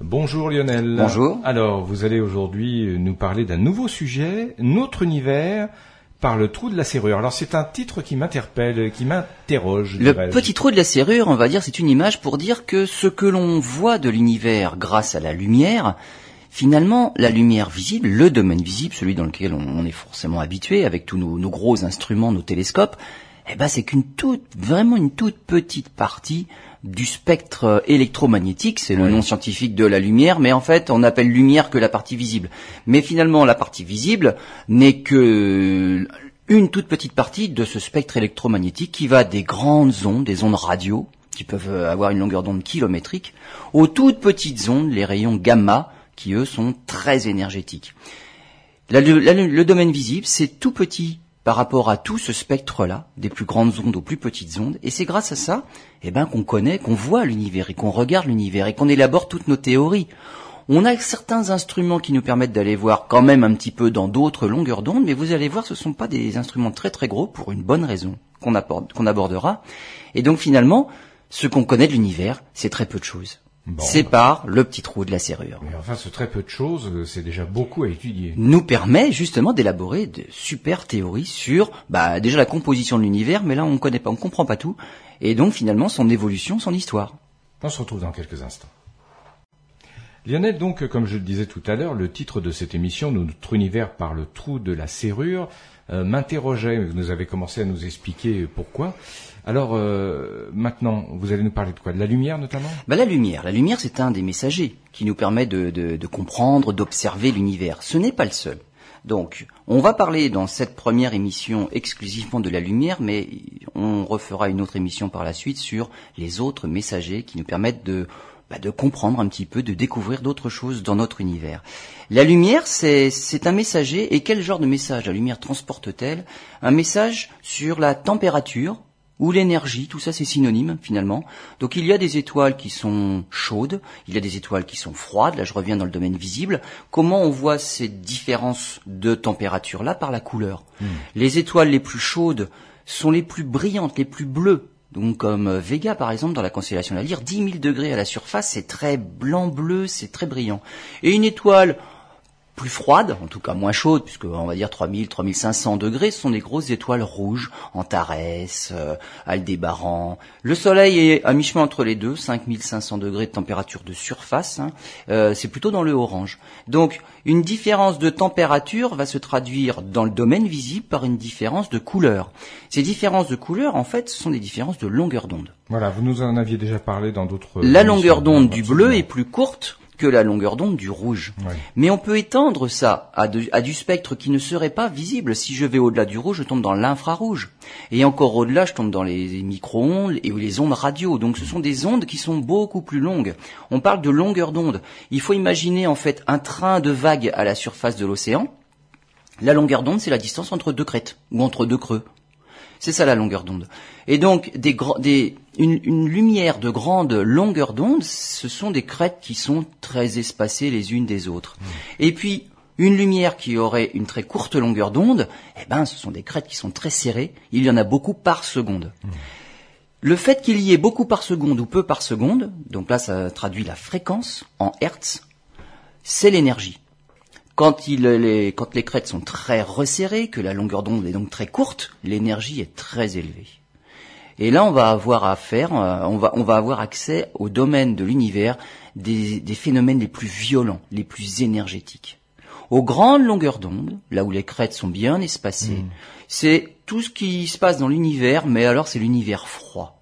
Bonjour Lionel. Bonjour. Alors, vous allez aujourd'hui nous parler d'un nouveau sujet, notre univers par le trou de la serrure. Alors c'est un titre qui m'interpelle, qui m'interroge. Le petit trou de la serrure, on va dire, c'est une image pour dire que ce que l'on voit de l'univers grâce à la lumière, finalement, la lumière visible, le domaine visible, celui dans lequel on, est forcément habitué, avec tous nos, nos gros instruments, nos télescopes, eh ben c'est qu'une toute, vraiment une toute petite partie du spectre électromagnétique, c'est le nom scientifique de la lumière, mais en fait on appelle lumière que la partie visible. Mais finalement la partie visible n'est que une toute petite partie de ce spectre électromagnétique qui va des grandes ondes, des ondes radio, qui peuvent avoir une longueur d'onde kilométrique, aux toutes petites ondes, les rayons gamma, qui eux sont très énergétiques. le domaine visible, c'est tout petit par rapport à tout ce spectre-là, des plus grandes ondes aux plus petites ondes, et c'est grâce à ça, eh ben, qu'on connaît, qu'on voit l'univers et qu'on regarde l'univers et qu'on élabore toutes nos théories. On a certains instruments qui nous permettent d'aller voir quand même un petit peu dans d'autres longueurs d'onde, mais vous allez voir, ce ne sont pas des instruments très très gros pour une bonne raison qu'on abordera. Et donc finalement, ce qu'on connaît de l'univers, c'est très peu de choses sépare le petit trou de la serrure. Mais enfin, ce très peu de choses, euh, c'est déjà beaucoup à étudier. Nous permet justement d'élaborer de super théories sur, bah, déjà la composition de l'univers, mais là on ne connaît pas, on comprend pas tout, et donc finalement son évolution, son histoire. On se retrouve dans quelques instants. Lionel, donc, comme je le disais tout à l'heure, le titre de cette émission, Notre univers par le trou de la serrure, m'interrogeait. Vous avez commencé à nous expliquer pourquoi. Alors euh, maintenant, vous allez nous parler de quoi? De la lumière notamment? Bah, La lumière. La lumière, c'est un des messagers qui nous permet de, de comprendre, d'observer l'univers. Ce n'est pas le seul. Donc, on va parler dans cette première émission exclusivement de la lumière, mais on refera une autre émission par la suite sur les autres messagers qui nous permettent de bah, de comprendre un petit peu, de découvrir d'autres choses dans notre univers. La lumière, c'est un messager, et quel genre de message la lumière transporte-t-elle? Un message sur la température, ou l'énergie, tout ça c'est synonyme finalement. Donc il y a des étoiles qui sont chaudes, il y a des étoiles qui sont froides, là je reviens dans le domaine visible. Comment on voit ces différences de température là Par la couleur. Hmm. Les étoiles les plus chaudes sont les plus brillantes, les plus bleues, donc comme euh, Vega par exemple dans la constellation de la Lyre, 10 000 degrés à la surface, c'est très blanc-bleu, c'est très brillant. Et une étoile plus froide, en tout cas moins chaude, puisque on va dire 3000, 3500 degrés, ce sont des grosses étoiles rouges, Antares, euh, Aldébaran. Le Soleil est à mi-chemin entre les deux, 5500 degrés de température de surface, hein. euh, c'est plutôt dans le orange. Donc une différence de température va se traduire dans le domaine visible par une différence de couleur. Ces différences de couleur, en fait, ce sont des différences de longueur d'onde. Voilà, vous nous en aviez déjà parlé dans d'autres... La longueur d'onde du bleu est plus courte que la longueur d'onde du rouge. Mais on peut étendre ça à, du spectre qui ne serait pas visible. Si je vais au-delà du rouge, je tombe dans l'infrarouge. Et encore au-delà, je tombe dans les micro-ondes et les ondes radio. Donc ce sont des ondes qui sont beaucoup plus longues. On parle de longueur d'onde. Il faut imaginer en fait un train de vagues à la surface de l'océan. La longueur d'onde, c'est la distance entre deux crêtes ou entre deux creux. C'est ça la longueur d'onde. Et donc, des, une, lumière de grande longueur d'onde, ce sont des crêtes qui sont très espacées les unes des autres. Mmh. Et puis, une lumière qui aurait une très courte longueur d'onde, eh ben, ce sont des crêtes qui sont très serrées. Il y en a beaucoup par seconde. Mmh. Le fait qu'il y ait beaucoup par seconde ou peu par seconde, donc là, ça traduit la fréquence en hertz, c'est l'énergie. Quand, les, quand les crêtes sont très resserrées, que la longueur d'onde est donc très courte, l'énergie est très élevée. Et là, on va avoir affaire, euh, on va, on va avoir accès au domaine de l'univers des, phénomènes les plus violents, les plus énergétiques. Aux grandes longueurs d'onde, là où les crêtes sont bien espacées, mmh. c'est tout ce qui se passe dans l'univers, mais alors c'est l'univers froid.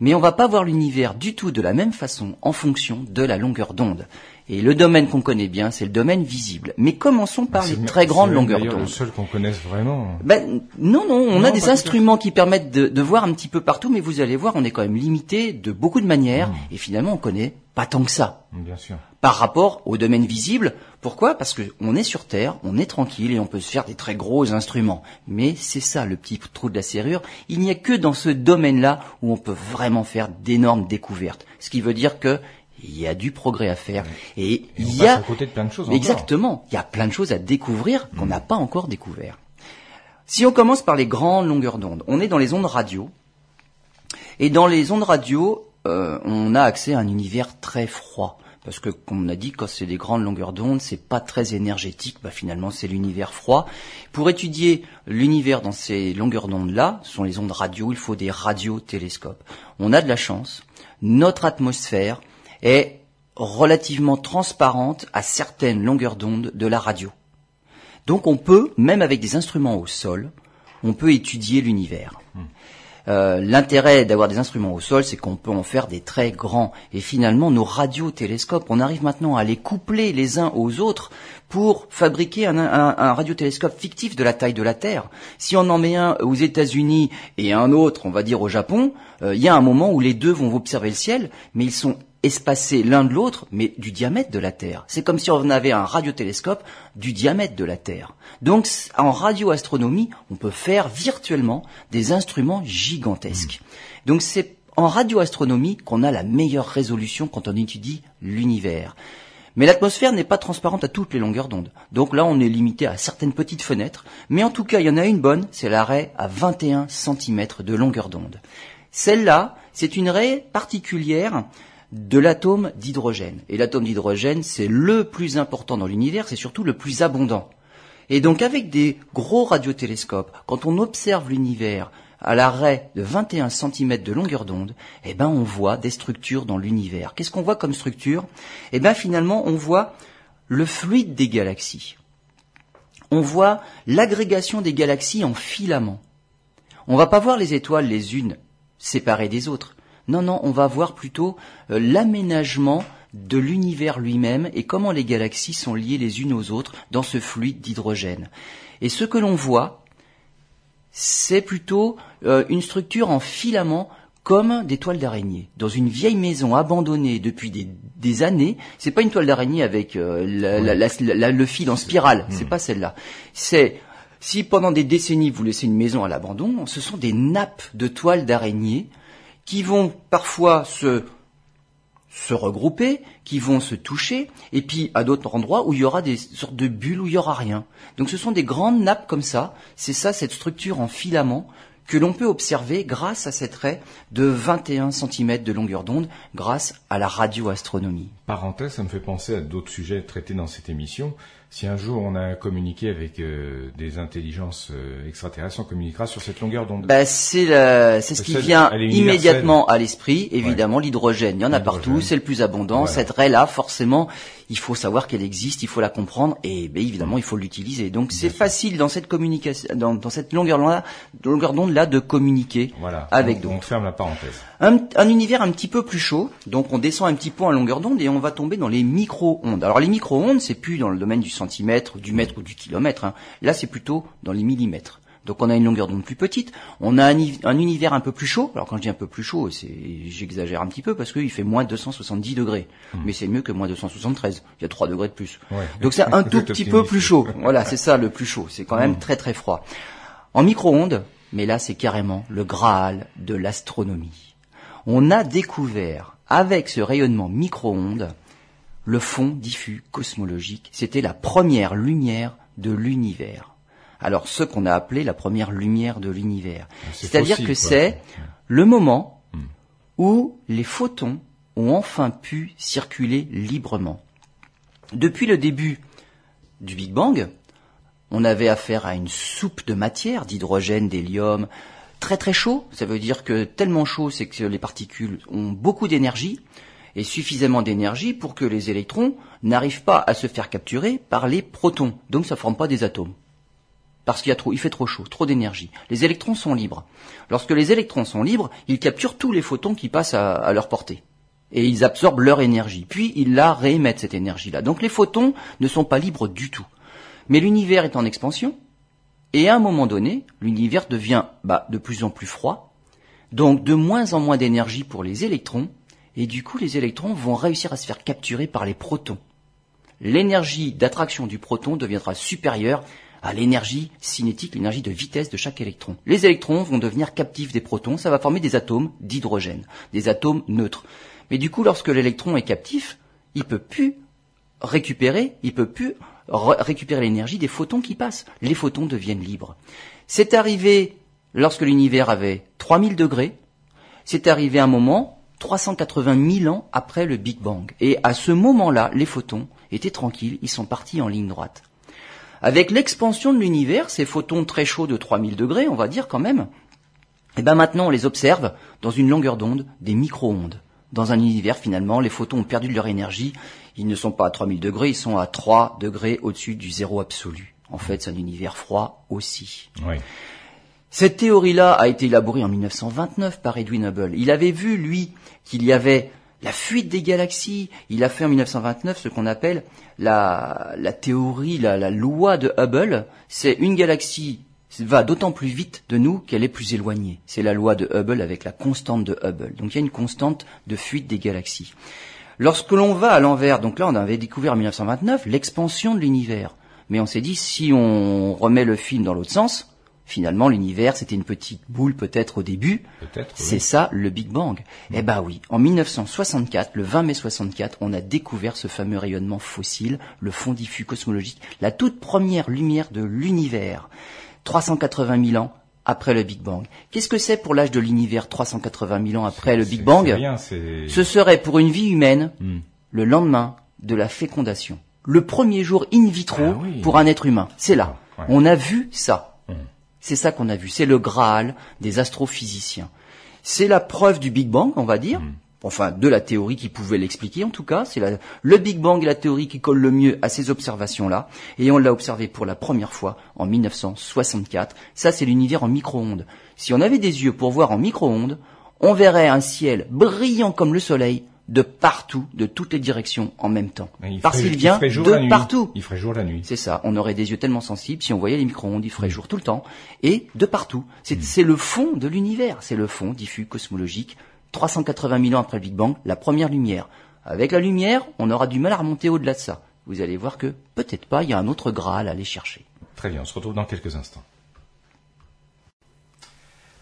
Mais on va pas voir l'univers du tout de la même façon en fonction de la longueur d'onde. Et le domaine qu'on connaît bien, c'est le domaine visible. Mais commençons par les très grandes longueurs d'onde. C'est le seul qu'on connaisse vraiment. Ben, non, non, on a des instruments qui permettent de, de, voir un petit peu partout, mais vous allez voir, on est quand même limité de beaucoup de manières, hmm. et finalement, on connaît pas tant que ça. Bien sûr. Par rapport au domaine visible. Pourquoi? Parce que on est sur Terre, on est tranquille et on peut se faire des très gros instruments. Mais c'est ça le petit trou de la serrure. Il n'y a que dans ce domaine-là où on peut vraiment faire d'énormes découvertes. Ce qui veut dire que il y a du progrès à faire et, il y a à côté de plein de choses exactement il y a plein de choses à découvrir qu'on n'a pas encore découvert si on commence par les grandes longueurs d'onde on est dans les ondes radio et dans les ondes radio euh, on a accès à un univers très froid parce que comme on a dit, quand c'est des grandes longueurs d'onde, c'est pas très énergétique. Bah, finalement, c'est l'univers froid. Pour étudier l'univers dans ces longueurs d'onde-là, ce sont les ondes radio. Il faut des radiotélescopes. On a de la chance. Notre atmosphère est relativement transparente à certaines longueurs d'onde de la radio. Donc on peut, même avec des instruments au sol, on peut étudier l'univers. Hmm. Euh, l'intérêt d'avoir des instruments au sol, c'est qu'on peut en faire des très grands. Et finalement, nos radiotélescopes, on arrive maintenant à les coupler les uns aux autres pour fabriquer un, un, radiotélescope fictif de la taille de la Terre. Si on en met un aux États-Unis et un autre, on va dire au Japon, euh, il y a un moment où les deux vont observer le ciel, mais ils sont espacés l'un de l'autre, mais du diamètre de la Terre. C'est comme si on avait un radiotélescope du diamètre de la Terre. Donc, en radioastronomie, on peut faire virtuellement des instruments gigantesques. Donc, c'est en radioastronomie qu'on a la meilleure résolution quand on étudie l'univers. Mais l'atmosphère n'est pas transparente à toutes les longueurs d'onde. Donc là, on est limité à certaines petites fenêtres. Mais en tout cas, il y en a une bonne, c'est l'arrêt à 21 cm de longueur d'onde. Celle-là, c'est une raie particulière de l'atome d'hydrogène. Et l'atome d'hydrogène, c'est le plus important dans l'univers, c'est surtout le plus abondant. Et donc avec des gros radiotélescopes, quand on observe l'univers à l'arrêt de 21 cm de longueur d'onde, eh ben on voit des structures dans l'univers. Qu'est-ce qu'on voit comme structure? Eh ben finalement on voit le fluide des galaxies. On voit l'agrégation des galaxies en filaments. On va pas voir les étoiles les unes séparées des autres. Non, non, on va voir plutôt euh, l'aménagement de l'univers lui-même et comment les galaxies sont liées les unes aux autres dans ce fluide d'hydrogène. Et ce que l'on voit, c'est plutôt euh, une structure en filament comme des toiles d'araignée. Dans une vieille maison abandonnée depuis des, années, c'est pas une toile d'araignée avec euh, le fil en spirale, c'est hmm. pas celle-là. C'est si pendant des décennies vous laissez une maison à l'abandon, ce sont des nappes de toiles d'araignée qui vont parfois se regrouper, qui vont se toucher, et puis à d'autres endroits où il y aura des sortes de bulles où il y aura rien. Donc ce sont des grandes nappes comme ça. C'est ça cette structure en filament que l'on peut observer grâce à cette raie de 21 cm de longueur d'onde, grâce à la radioastronomie. Parenthèse, ça me fait penser à d'autres sujets traités dans cette émission. Si un jour on a communiqué avec euh, des intelligences euh, extraterrestres, on communiquera sur cette longueur d'onde. Bah, c'est c'est ce qui vient immédiatement à l'esprit. Évidemment, l'hydrogène, il y en a partout, c'est le plus abondant. Cette raie-là, forcément, il faut savoir qu'elle existe, il faut la comprendre et ben, évidemment, il faut l'utiliser. Donc, c'est facile dans cette communication, dans, dans cette longueur d'onde-là, longueur d'onde là, de communiquer avec d'autres. On ferme la parenthèse. Un, un, univers un petit peu plus chaud, donc on descend un petit peu en longueur d'onde et on va tomber dans les micro-ondes. Alors, les micro-ondes, c'est plus dans le domaine du centimètre, du mètre ou du kilomètre. Hein. Là, c'est plutôt dans les millimètres. Donc on a une longueur d'onde plus petite, on a un, univers un peu plus chaud. Alors quand je dis un peu plus chaud, c'est j'exagère un petit peu parce qu'il fait moins 270 degrés, hmm. mais c'est mieux que moins 273. Il y a 3 degrés de plus. Donc c'est un tout petit peu plus chaud. Voilà, c'est ça le plus chaud. C'est quand même hmm. très très froid. En micro-ondes, mais là c'est carrément le Graal de l'astronomie. On a découvert avec ce rayonnement micro-ondes le fond diffus cosmologique. C'était la première lumière de l'univers. Alors ce qu'on a appelé la première lumière de l'univers. Ah, C'est-à-dire que c'est le moment hmm. où les photons ont enfin pu circuler librement. Depuis le début du Big Bang, on avait affaire à une soupe de matière, d'hydrogène, d'hélium, très très chaud. Ça veut dire que tellement chaud, c'est que les particules ont beaucoup d'énergie et suffisamment d'énergie pour que les électrons n'arrivent pas à se faire capturer par les protons. Donc ça ne forme pas des atomes. Parce qu'il y a trop, il fait trop chaud, trop d'énergie. Les électrons sont libres. Lorsque les électrons sont libres, ils capturent tous les photons qui passent à, leur portée. Et ils absorbent leur énergie. Puis ils la réémettent, cette énergie-là. Donc les photons ne sont pas libres du tout. Mais l'univers est en expansion. Et à un moment donné, l'univers devient bah, de plus en plus froid. Donc de moins en moins d'énergie pour les électrons. Et du coup, les électrons vont réussir à se faire capturer par les protons. L'énergie d'attraction du proton deviendra supérieure à l'énergie cinétique, l'énergie de vitesse de chaque électron. Les électrons vont devenir captifs des protons, ça va former des atomes d'hydrogène, des atomes neutres. Mais du coup, lorsque l'électron est captif, il peut plus récupérer, il peut plus récupérer l'énergie des photons qui passent. Les photons deviennent libres. C'est arrivé lorsque l'univers avait 3000 degrés. C'est arrivé un moment 380 000 ans après le Big Bang. Et à ce moment-là, les photons étaient tranquilles, ils sont partis en ligne droite. Avec l'expansion de l'univers, ces photons très chauds de 3000 degrés, on va dire quand même, et eh ben maintenant on les observe dans une longueur d'onde des micro-ondes. Dans un univers finalement, les photons ont perdu de leur énergie, ils ne sont pas à 3000 degrés, ils sont à 3 degrés au-dessus du zéro absolu. En fait, c'est un univers froid aussi. Cette théorie-là a été élaborée en 1929 par Edwin Hubble. Il avait vu, lui, qu'il y avait la fuite des galaxies. Il a fait en 1929 ce qu'on appelle la, théorie, la, loi de Hubble. C'est une galaxie va d'autant plus vite de nous qu'elle est plus éloignée. C'est la loi de Hubble avec la constante de Hubble. Donc il y a une constante de fuite des galaxies. Lorsque l'on va à l'envers, donc là on avait découvert en 1929 l'expansion de l'univers. Mais on s'est dit, si on remet le film dans l'autre sens, Finalement, l'univers, c'était une petite boule peut-être au début. Peut-être. C'est ça, le Big Bang. Eh ben oui, en 1964, le 20 mai 64, on a découvert ce fameux rayonnement fossile, le fond diffus cosmologique, la toute première lumière de l'univers. 380 000 ans après le Big Bang. Qu'est-ce que c'est pour l'âge de l'univers 380 000 ans après le Big Bang rien, Ce serait pour une vie humaine hmm. le lendemain de la fécondation. Le premier jour in vitro ah pour un être humain. C'est là. On a vu ça. C'est ça qu'on a vu. C'est le Graal des astrophysiciens. C'est la preuve du Big Bang, on va dire. Hmm. Enfin, de la théorie qui pouvait l'expliquer, en tout cas. C'est le Big Bang et la théorie qui colle le mieux à ces observations-là. Et on l'a observé pour la première fois en 1964. Ça, c'est l'univers en micro-ondes. Si on avait des yeux pour voir en micro-ondes, on verrait un ciel brillant comme le soleil, de partout, de toutes les directions en même temps. Parce qu'il vient de partout. Il ferait jour la nuit. C'est ça. On aurait des yeux tellement sensibles. Si on voyait les micro-ondes, il ferait jour tout le temps. Et de partout. Mm. C'est le fond de l'univers. C'est le fond diffus cosmologique. 380 000 ans après le Big Bang, la première lumière. Avec la lumière, on aura du mal à remonter au-delà de ça. Vous allez voir que peut-être pas, il y a un autre Graal à aller chercher. Très bien, on se retrouve dans quelques instants.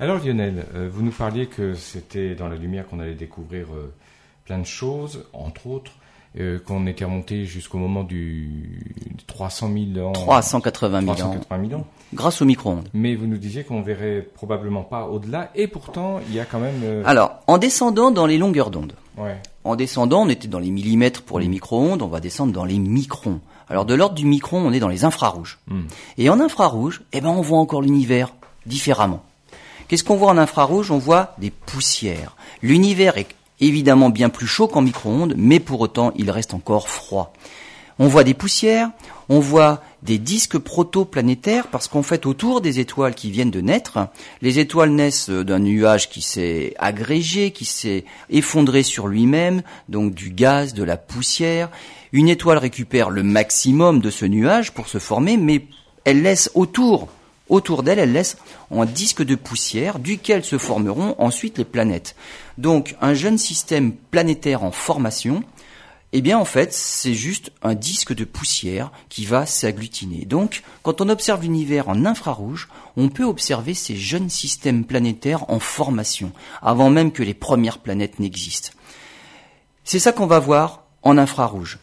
Alors Lionel, euh, vous nous parliez que c'était dans la lumière qu'on allait découvrir euh, plein de choses, entre autres, euh, qu'on était remonté jusqu'au moment du 300 000 ans. 380 000 380 ans. Grâce au micro-ondes. Mais vous nous disiez qu'on verrait probablement pas au-delà, et pourtant, il y a quand même... Euh, Alors, en descendant dans les longueurs d'onde, ouais. en descendant, on était dans les millimètres pour les mm. micro-ondes, on va descendre dans les microns. Alors, de l'ordre du micron, on est dans les infrarouges. Mm. Et en infrarouge, eh ben, on voit encore l'univers différemment. Qu'est-ce qu'on voit en infrarouge? On voit des poussières. L'univers est évidemment bien plus chaud qu'en micro-ondes, mais pour autant il reste encore froid. On voit des poussières, on voit des disques protoplanétaires parce qu'en fait autour des étoiles qui viennent de naître, les étoiles naissent d'un nuage qui s'est agrégé, qui s'est effondré sur lui-même, donc du gaz, de la poussière. Une étoile récupère le maximum de ce nuage pour se former, mais elle laisse autour Autour d'elle, elle laisse un disque de poussière duquel se formeront ensuite les planètes. Donc un jeune système planétaire en formation, eh bien en fait c'est juste un disque de poussière qui va s'agglutiner. Donc quand on observe l'univers en infrarouge, on peut observer ces jeunes systèmes planétaires en formation, avant même que les premières planètes n'existent. C'est ça qu'on va voir en infrarouge.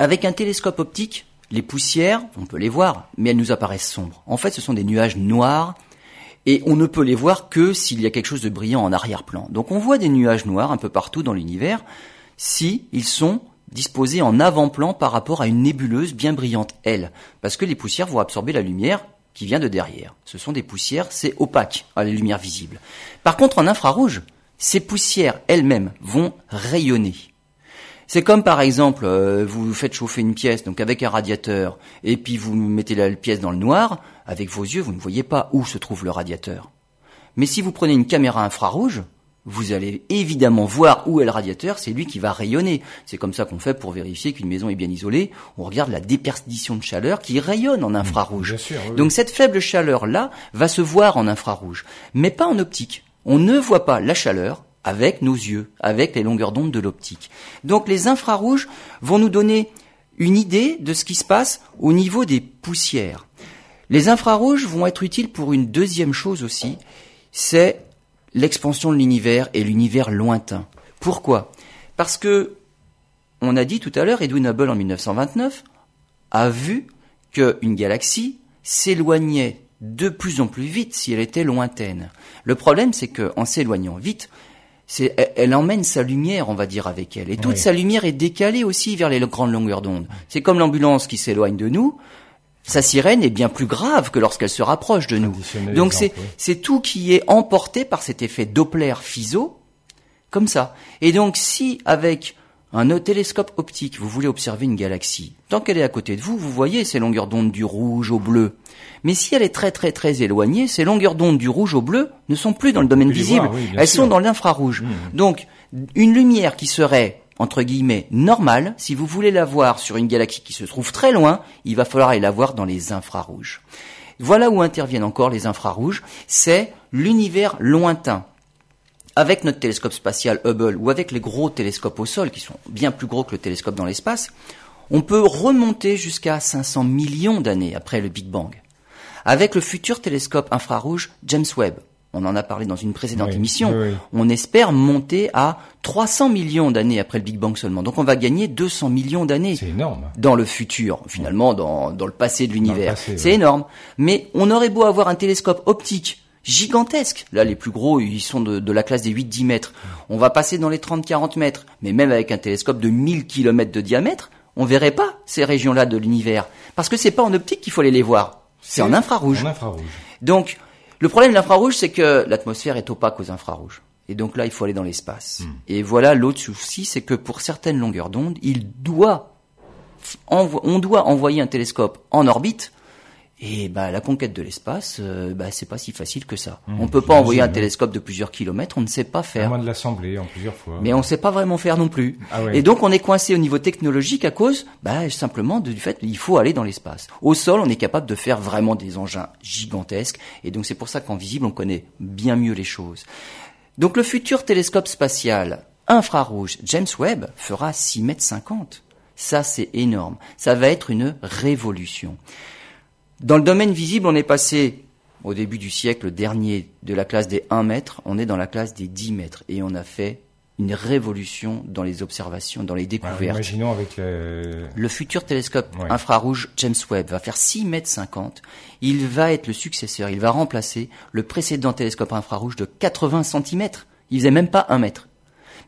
Avec un télescope optique, les poussières, on peut les voir, mais elles nous apparaissent sombres. En fait, ce sont des nuages noirs et on ne peut les voir que s'il y a quelque chose de brillant en arrière-plan. Donc on voit des nuages noirs un peu partout dans l'univers si ils sont disposés en avant-plan par rapport à une nébuleuse bien brillante, elle, parce que les poussières vont absorber la lumière qui vient de derrière. Ce sont des poussières, c'est opaque à la lumière visible. Par contre, en infrarouge, ces poussières elles-mêmes vont rayonner. C'est comme par exemple, euh, vous faites chauffer une pièce, donc avec un radiateur, et puis vous mettez la pièce dans le noir, avec vos yeux, vous ne voyez pas où se trouve le radiateur. Mais si vous prenez une caméra infrarouge, vous allez évidemment voir où est le radiateur, c'est lui qui va rayonner. C'est comme ça qu'on fait pour vérifier qu'une maison est bien isolée. On regarde la déperdition de chaleur qui rayonne en infrarouge. Donc cette faible chaleur-là va se voir en infrarouge, mais pas en optique. On ne voit pas la chaleur, avec nos yeux, avec les longueurs d'onde de l'optique. Donc les infrarouges vont nous donner une idée de ce qui se passe au niveau des poussières. Les infrarouges vont être utiles pour une deuxième chose aussi, c'est l'expansion de l'univers et l'univers lointain. Pourquoi? Parce que, on a dit tout à l'heure, Edwin Hubble en 1929 a vu qu'une galaxie s'éloignait de plus en plus vite si elle était lointaine. Le problème, c'est qu'en s'éloignant vite, c'est, elle, emmène sa lumière, on va dire, avec elle. Et toute sa lumière est décalée aussi vers les grandes longueurs d'onde. C'est comme l'ambulance qui s'éloigne de nous. Sa sirène est bien plus grave que lorsqu'elle se rapproche de nous. Donc c'est, c'est tout qui est emporté par cet effet Doppler-Fizeau, comme ça. Et donc si avec un télescope optique, vous voulez observer une galaxie, tant qu'elle est à côté de vous, vous voyez ces longueurs d'onde du rouge au bleu. Mais si elle est très très très éloignée, ces longueurs d'onde du rouge au bleu ne sont plus dans le domaine visible, elles sont dans l'infrarouge. Mmh. Donc, une lumière qui serait entre guillemets normale, si vous voulez la voir sur une galaxie qui se trouve très loin, il va falloir aller la voir dans les infrarouges. Voilà où interviennent encore les infrarouges, c'est l'univers lointain. Avec notre télescope spatial Hubble ou avec les gros télescopes au sol, qui sont bien plus gros que le télescope dans l'espace, on peut remonter jusqu'à 500 millions d'années après le Big Bang avec le futur télescope infrarouge James Webb. On en a parlé dans une précédente émission. On espère monter à 300 millions d'années après le Big Bang seulement. Donc on va gagner 200 millions d'années. Dans le futur, finalement, dans, dans le passé de l'univers. C'est énorme. Mais on aurait beau avoir un télescope optique gigantesque. Là, les plus gros, ils sont de, de la classe des 8-10 mètres. On va passer dans les 30-40 mètres. Mais même avec un télescope de 1000 km de diamètre, on verrait pas ces régions-là de l'univers. Parce que c'est pas en optique qu'il faut aller les voir. C'est en infrarouge. Donc, le problème de l'infrarouge, c'est que l'atmosphère est opaque aux infrarouges. Et donc là, il faut aller dans l'espace. Hmm. Et voilà, l'autre souci, c'est que pour certaines longueurs d'onde, il doit, on doit envoyer un télescope en orbite et bah, la conquête de l'espace, euh, bah, c'est pas si facile que ça. Mmh, on peut pas envoyer un télescope de plusieurs kilomètres, on ne sait pas faire. À moins de l'assembler en plusieurs fois. Mais on ne sait pas vraiment faire non plus. Ah et donc on est coincé au niveau technologique à cause, bah, simplement du fait qu'il faut aller dans l'espace. Au sol, on est capable de faire vraiment des engins gigantesques, et donc c'est pour ça qu'en visible, on connaît bien mieux les choses. Donc le futur télescope spatial infrarouge James Webb fera 6 mètres 50. Ça, c'est énorme. Ça va être une révolution. Dans le domaine visible, on est passé au début du siècle dernier de la classe des 1 mètre, on est dans la classe des 10 mètres et on a fait une révolution dans les observations, dans les découvertes. imaginons avec le futur télescope infrarouge James Webb va faire 6 mètres 50. Il va être le successeur, il va remplacer le précédent télescope infrarouge de 80 cm. Il faisait même pas 1 mètre.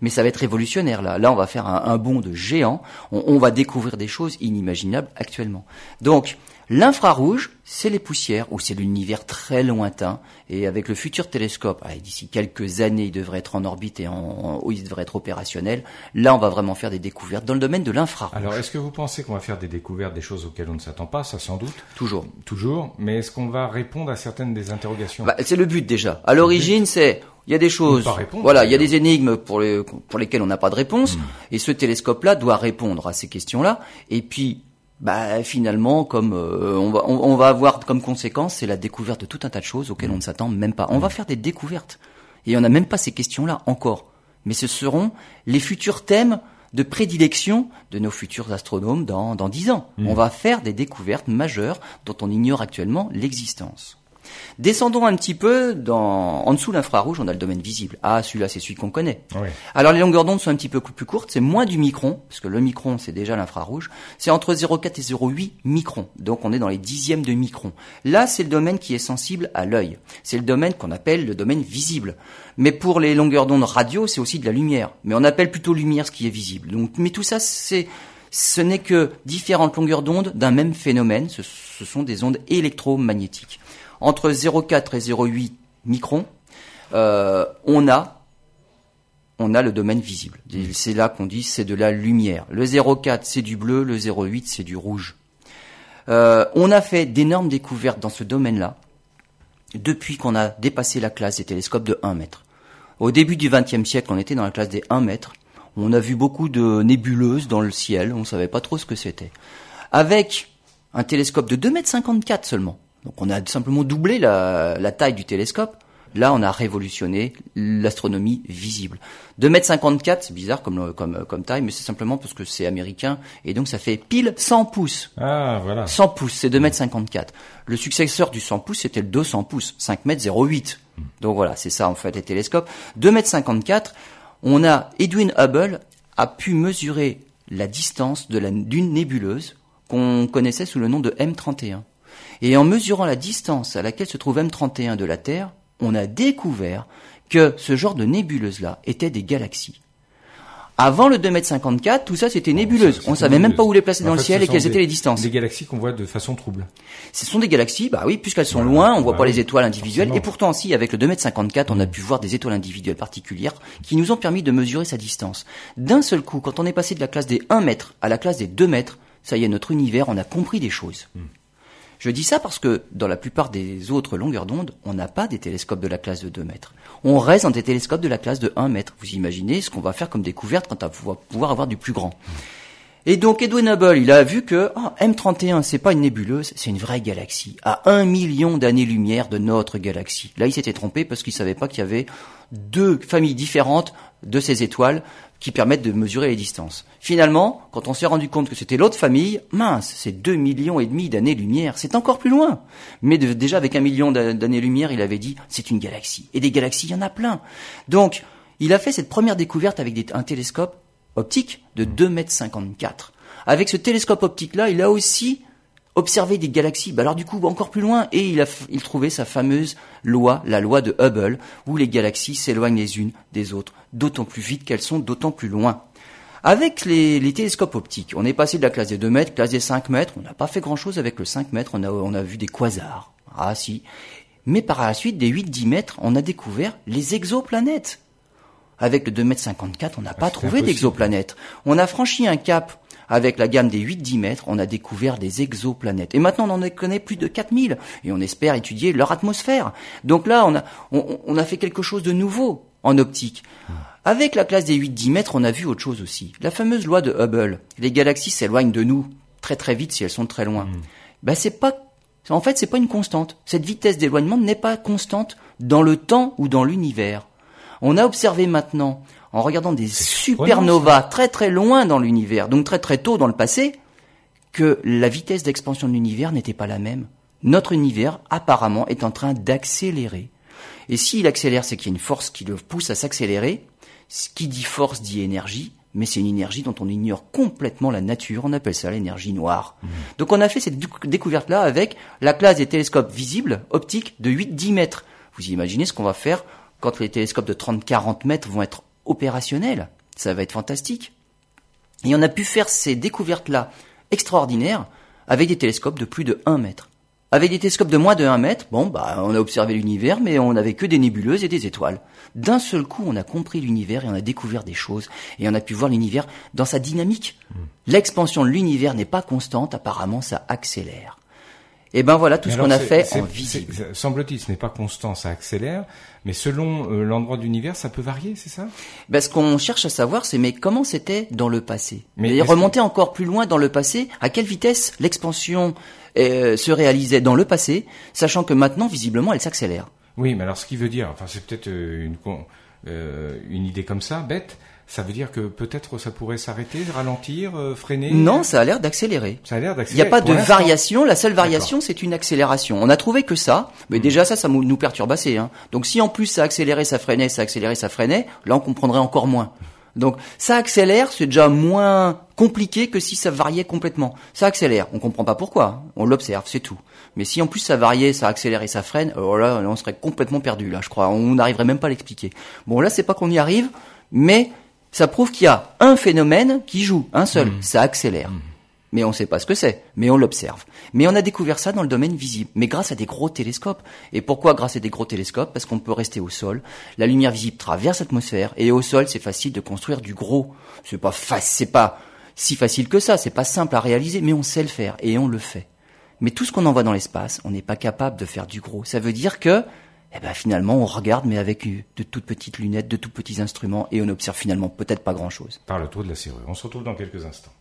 Mais ça va être révolutionnaire là. Là, on va faire un, bond de géant. On, on va découvrir des choses inimaginables actuellement. Donc, L'infrarouge, c'est les poussières, ou c'est l'univers très lointain. Et avec le futur télescope, d'ici quelques années, il devrait être en orbite et en, il devrait être opérationnel. Là, on va vraiment faire des découvertes dans le domaine de l'infrarouge. Alors, est-ce que vous pensez qu'on va faire des découvertes, des choses auxquelles on ne s'attend pas? Ça, sans doute. Toujours. Toujours. Mais est-ce qu'on va répondre à certaines des interrogations? Bah, C'est le but déjà. À l'origine, c'est il y a des choses, voilà, il y a des énigmes pour, les, pour lesquelles on n'a pas de réponse, hmm. et ce télescope-là doit répondre à ces questions-là. Et puis, bah finalement comme euh, on va on, va avoir comme conséquence c'est la découverte de tout un tas de choses auxquelles on ne s'attend même pas. On va faire des découvertes et on n'a même pas ces questions-là encore. Mais ce seront les futurs thèmes de prédilection de nos futurs astronomes dans dans dix ans. Mmh. On va faire des découvertes majeures dont on ignore actuellement l'existence. Descendons un petit peu dans, en dessous l'infrarouge, on a le domaine visible. Ah, celui-là, c'est celui qu'on connaît. Alors les longueurs d'onde sont un petit peu plus courtes, c'est moins du micron, parce que le micron, c'est déjà l'infrarouge. C'est entre 0,4 et 0,8 microns. Donc on est dans les dixièmes de micron. Là, c'est le domaine qui est sensible à l'œil. C'est le domaine qu'on appelle le domaine visible. Mais pour les longueurs d'onde radio, c'est aussi de la lumière. Mais on appelle plutôt lumière ce qui est visible. Donc, mais tout ça, c'est ce n'est que différentes longueurs d'onde d'un même phénomène. ce sont des ondes électromagnétiques entre 0,4 et 0,8 microns, euh, on a on a le domaine visible. C'est là qu'on dit c'est de la lumière. Le 0,4 c'est du bleu, le 0,8 c'est du rouge. Euh, on a fait d'énormes découvertes dans ce domaine-là depuis qu'on a dépassé la classe des télescopes de 1 mètre. Au début du XXe siècle, on était dans la classe des 1 mètre. On a vu beaucoup de nébuleuses dans le ciel, on ne savait pas trop ce que c'était. Avec un télescope de 2 mètres 54 seulement, donc on a simplement doublé la, taille du télescope. Là, on a révolutionné l'astronomie visible. 2,54 m, c'est bizarre comme, comme, comme taille, mais c'est simplement parce que c'est américain, et donc ça fait pile 100 pouces. Ah, voilà. 100 pouces, c'est 2,54 m. Le successeur du 100 pouces, c'était le 200 pouces, 5 m 08. Donc voilà, c'est ça en fait les télescopes. 2,54 m, on a, Edwin Hubble a pu mesurer la distance d'une nébuleuse qu'on connaissait sous le nom de M31. Et en mesurant la distance à laquelle se trouve M31 de la Terre, on a découvert que ce genre de nébuleuses-là étaient des galaxies. Avant le 2m54, tout ça c'était nébuleuse. On savait même pas où les placer dans le ciel et quelles étaient les distances. Des galaxies qu'on voit de façon trouble. Ce sont des galaxies, bah oui, puisqu'elles sont loin, on voit pas les étoiles individuelles. Et pourtant, si, avec le 2m54, on a pu voir des étoiles individuelles particulières qui nous ont permis de mesurer sa distance. D'un seul coup, quand on est passé de la classe des 1 mètre à la classe des 2 mètres, ça y est, notre univers, on a compris des choses. Hmm. Je dis ça parce que dans la plupart des autres longueurs d'onde, on n'a pas des télescopes de la classe de 2 mètres. On reste dans des télescopes de la classe de 1 mètre. Vous imaginez ce qu'on va faire comme découverte quand on va pouvoir avoir du plus grand. Et donc Edwin Hubble, il a vu que oh, M31, c'est pas une nébuleuse, c'est une vraie galaxie, à un million d'années-lumière de notre galaxie. Là, il s'était trompé parce qu'il savait pas qu'il y avait deux familles différentes de ces étoiles qui permettent de mesurer les distances. Finalement, quand on s'est rendu compte que c'était l'autre famille, mince, c'est deux millions et demi d'années-lumière, c'est encore plus loin. Mais déjà avec un million d'années-lumière, il avait dit, c'est une galaxie. Et des galaxies, il y en a plein. Donc, il a fait cette première découverte avec un télescope optique de 2 mètres 54. Avec ce télescope optique-là, il a aussi observer des galaxies. Bah alors du coup encore plus loin et il a il trouvait sa fameuse loi, la loi de Hubble, où les galaxies s'éloignent les unes des autres, d'autant plus vite qu'elles sont d'autant plus loin. Avec les, télescopes optiques, on est passé de la classe des 2 mètres, classe des 5 mètres, on n'a pas fait grand chose avec le 5 mètres, on a, on a vu des quasars. Ah si. Mais par la suite, des 8-10 mètres, on a découvert les exoplanètes. Avec le 2 mètres 54, on n'a ah, pas trouvé d'exoplanètes. On a franchi un cap avec la gamme des 8-10 mètres, on a découvert des exoplanètes. Et maintenant, on en connaît plus de 4000. Et on espère étudier leur atmosphère. Donc là, on a, on, a fait quelque chose de nouveau en optique. Avec la classe des 8-10 mètres, on a vu autre chose aussi. La fameuse loi de Hubble. Les galaxies s'éloignent de nous très très vite si elles sont très loin. Hmm. Ben, c'est pas, en fait, c'est pas une constante. Cette vitesse d'éloignement n'est pas constante dans le temps ou dans l'univers. On a observé maintenant en regardant des supernovas très très loin dans l'univers, donc très très tôt dans le passé, que la vitesse d'expansion de l'univers n'était pas la même. Notre univers, apparemment, est en train d'accélérer. Et s'il accélère, c'est qu'il y a une force qui le pousse à s'accélérer. Ce qui dit force dit énergie, mais c'est une énergie dont on ignore complètement la nature. On appelle ça l'énergie noire. Mmh. Donc on a fait cette découverte-là avec la classe des télescopes visibles, optiques, de 8-10 mètres. Vous imaginez ce qu'on va faire quand les télescopes de 30-40 mètres vont être opérationnel. Ça va être fantastique. Et on a pu faire ces découvertes-là extraordinaires avec des télescopes de plus de 1 mètre. Avec des télescopes de moins de 1 mètre, bon, bah, on a observé l'univers, mais on n'avait que des nébuleuses et des étoiles. D'un seul coup, on a compris l'univers et on a découvert des choses, et on a pu voir l'univers dans sa dynamique. Hmm. L'expansion de l'univers n'est pas constante, apparemment ça accélère. Et ben voilà tout ce qu'on a fait en visible. Semble-t-il, ce n'est pas constant, ça accélère, mais selon euh, l'endroit de l'univers, ça peut varier, c'est ça? Ben, Ce qu'on cherche à savoir, c'est mais comment c'était dans le passé? Mais remonter encore plus loin dans le passé, à quelle vitesse l'expansion euh, se réalisait dans le passé, sachant que maintenant, visiblement, elle s'accélère? Oui, mais alors ce qui veut dire, enfin c'est peut-être euh, une, une idée comme ça, bête, ça veut dire que peut-être ça pourrait s'arrêter, ralentir, euh, freiner? Non, ça a l'air d'accélérer. Ça a l'air d'accélérer. Il n'y a pas de variation. La seule variation, c'est une accélération. On a trouvé que ça, mais hmm. déjà ça, ça nous perturbe assez. Hein. Donc si en plus ça accélérait, ça freinait, ça accélérait, ça freinait, là on comprendrait encore moins. Donc ça accélère, c'est déjà moins compliqué que si ça variait complètement. Ça accélère, on comprend pas pourquoi, on l'observe, c'est tout. Mais si en plus ça variait, ça accélérait, ça freine, alors là on serait complètement perdu là, je crois. On n'arriverait même pas à l'expliquer. Bon là c'est pas qu'on y arrive, mais ça prouve qu'il y a un phénomène qui joue, un seul, mmh. ça accélère. Mmh. Mais on ne sait pas ce que c'est, mais on l'observe. Mais on a découvert ça dans le domaine visible, mais grâce à des gros télescopes. Et pourquoi grâce à des gros télescopes? Parce qu'on peut rester au sol, la lumière visible traverse l'atmosphère, et au sol, c'est facile de construire du gros. C'est pas c'est pas si facile que ça, c'est pas simple à réaliser, mais on sait le faire, et on le fait. Mais tout ce qu'on envoie dans l'espace, on n'est pas capable de faire du gros. Ça veut dire que eh ben finalement on regarde mais avec de toutes petites lunettes, de tout petits instruments et on observe finalement peut-être pas grand-chose. Par le tour de la serrure. On se retrouve dans quelques instants.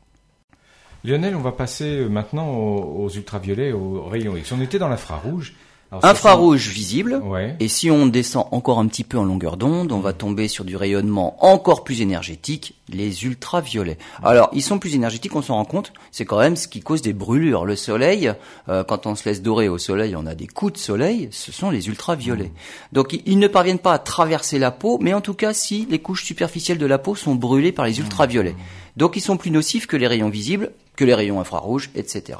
Lionel, on va passer maintenant aux, ultraviolets, aux rayons X. On était dans l'infrarouge infrarouge visible. Et si on descend encore un petit peu en longueur d'onde, on va tomber sur du rayonnement encore plus énergétique, les ultraviolets. Alors, ils sont plus énergétiques, on s'en rend compte. C'est quand même ce qui cause des brûlures. Le soleil, euh, quand on se laisse dorer au soleil, on a des coups de soleil. Ce sont les ultraviolets. Donc, ils ne parviennent pas à traverser la peau, mais en tout cas, si les couches superficielles de la peau sont brûlées par les ultraviolets. Donc, ils sont plus nocifs que les rayons visibles, que les rayons infrarouges, etc.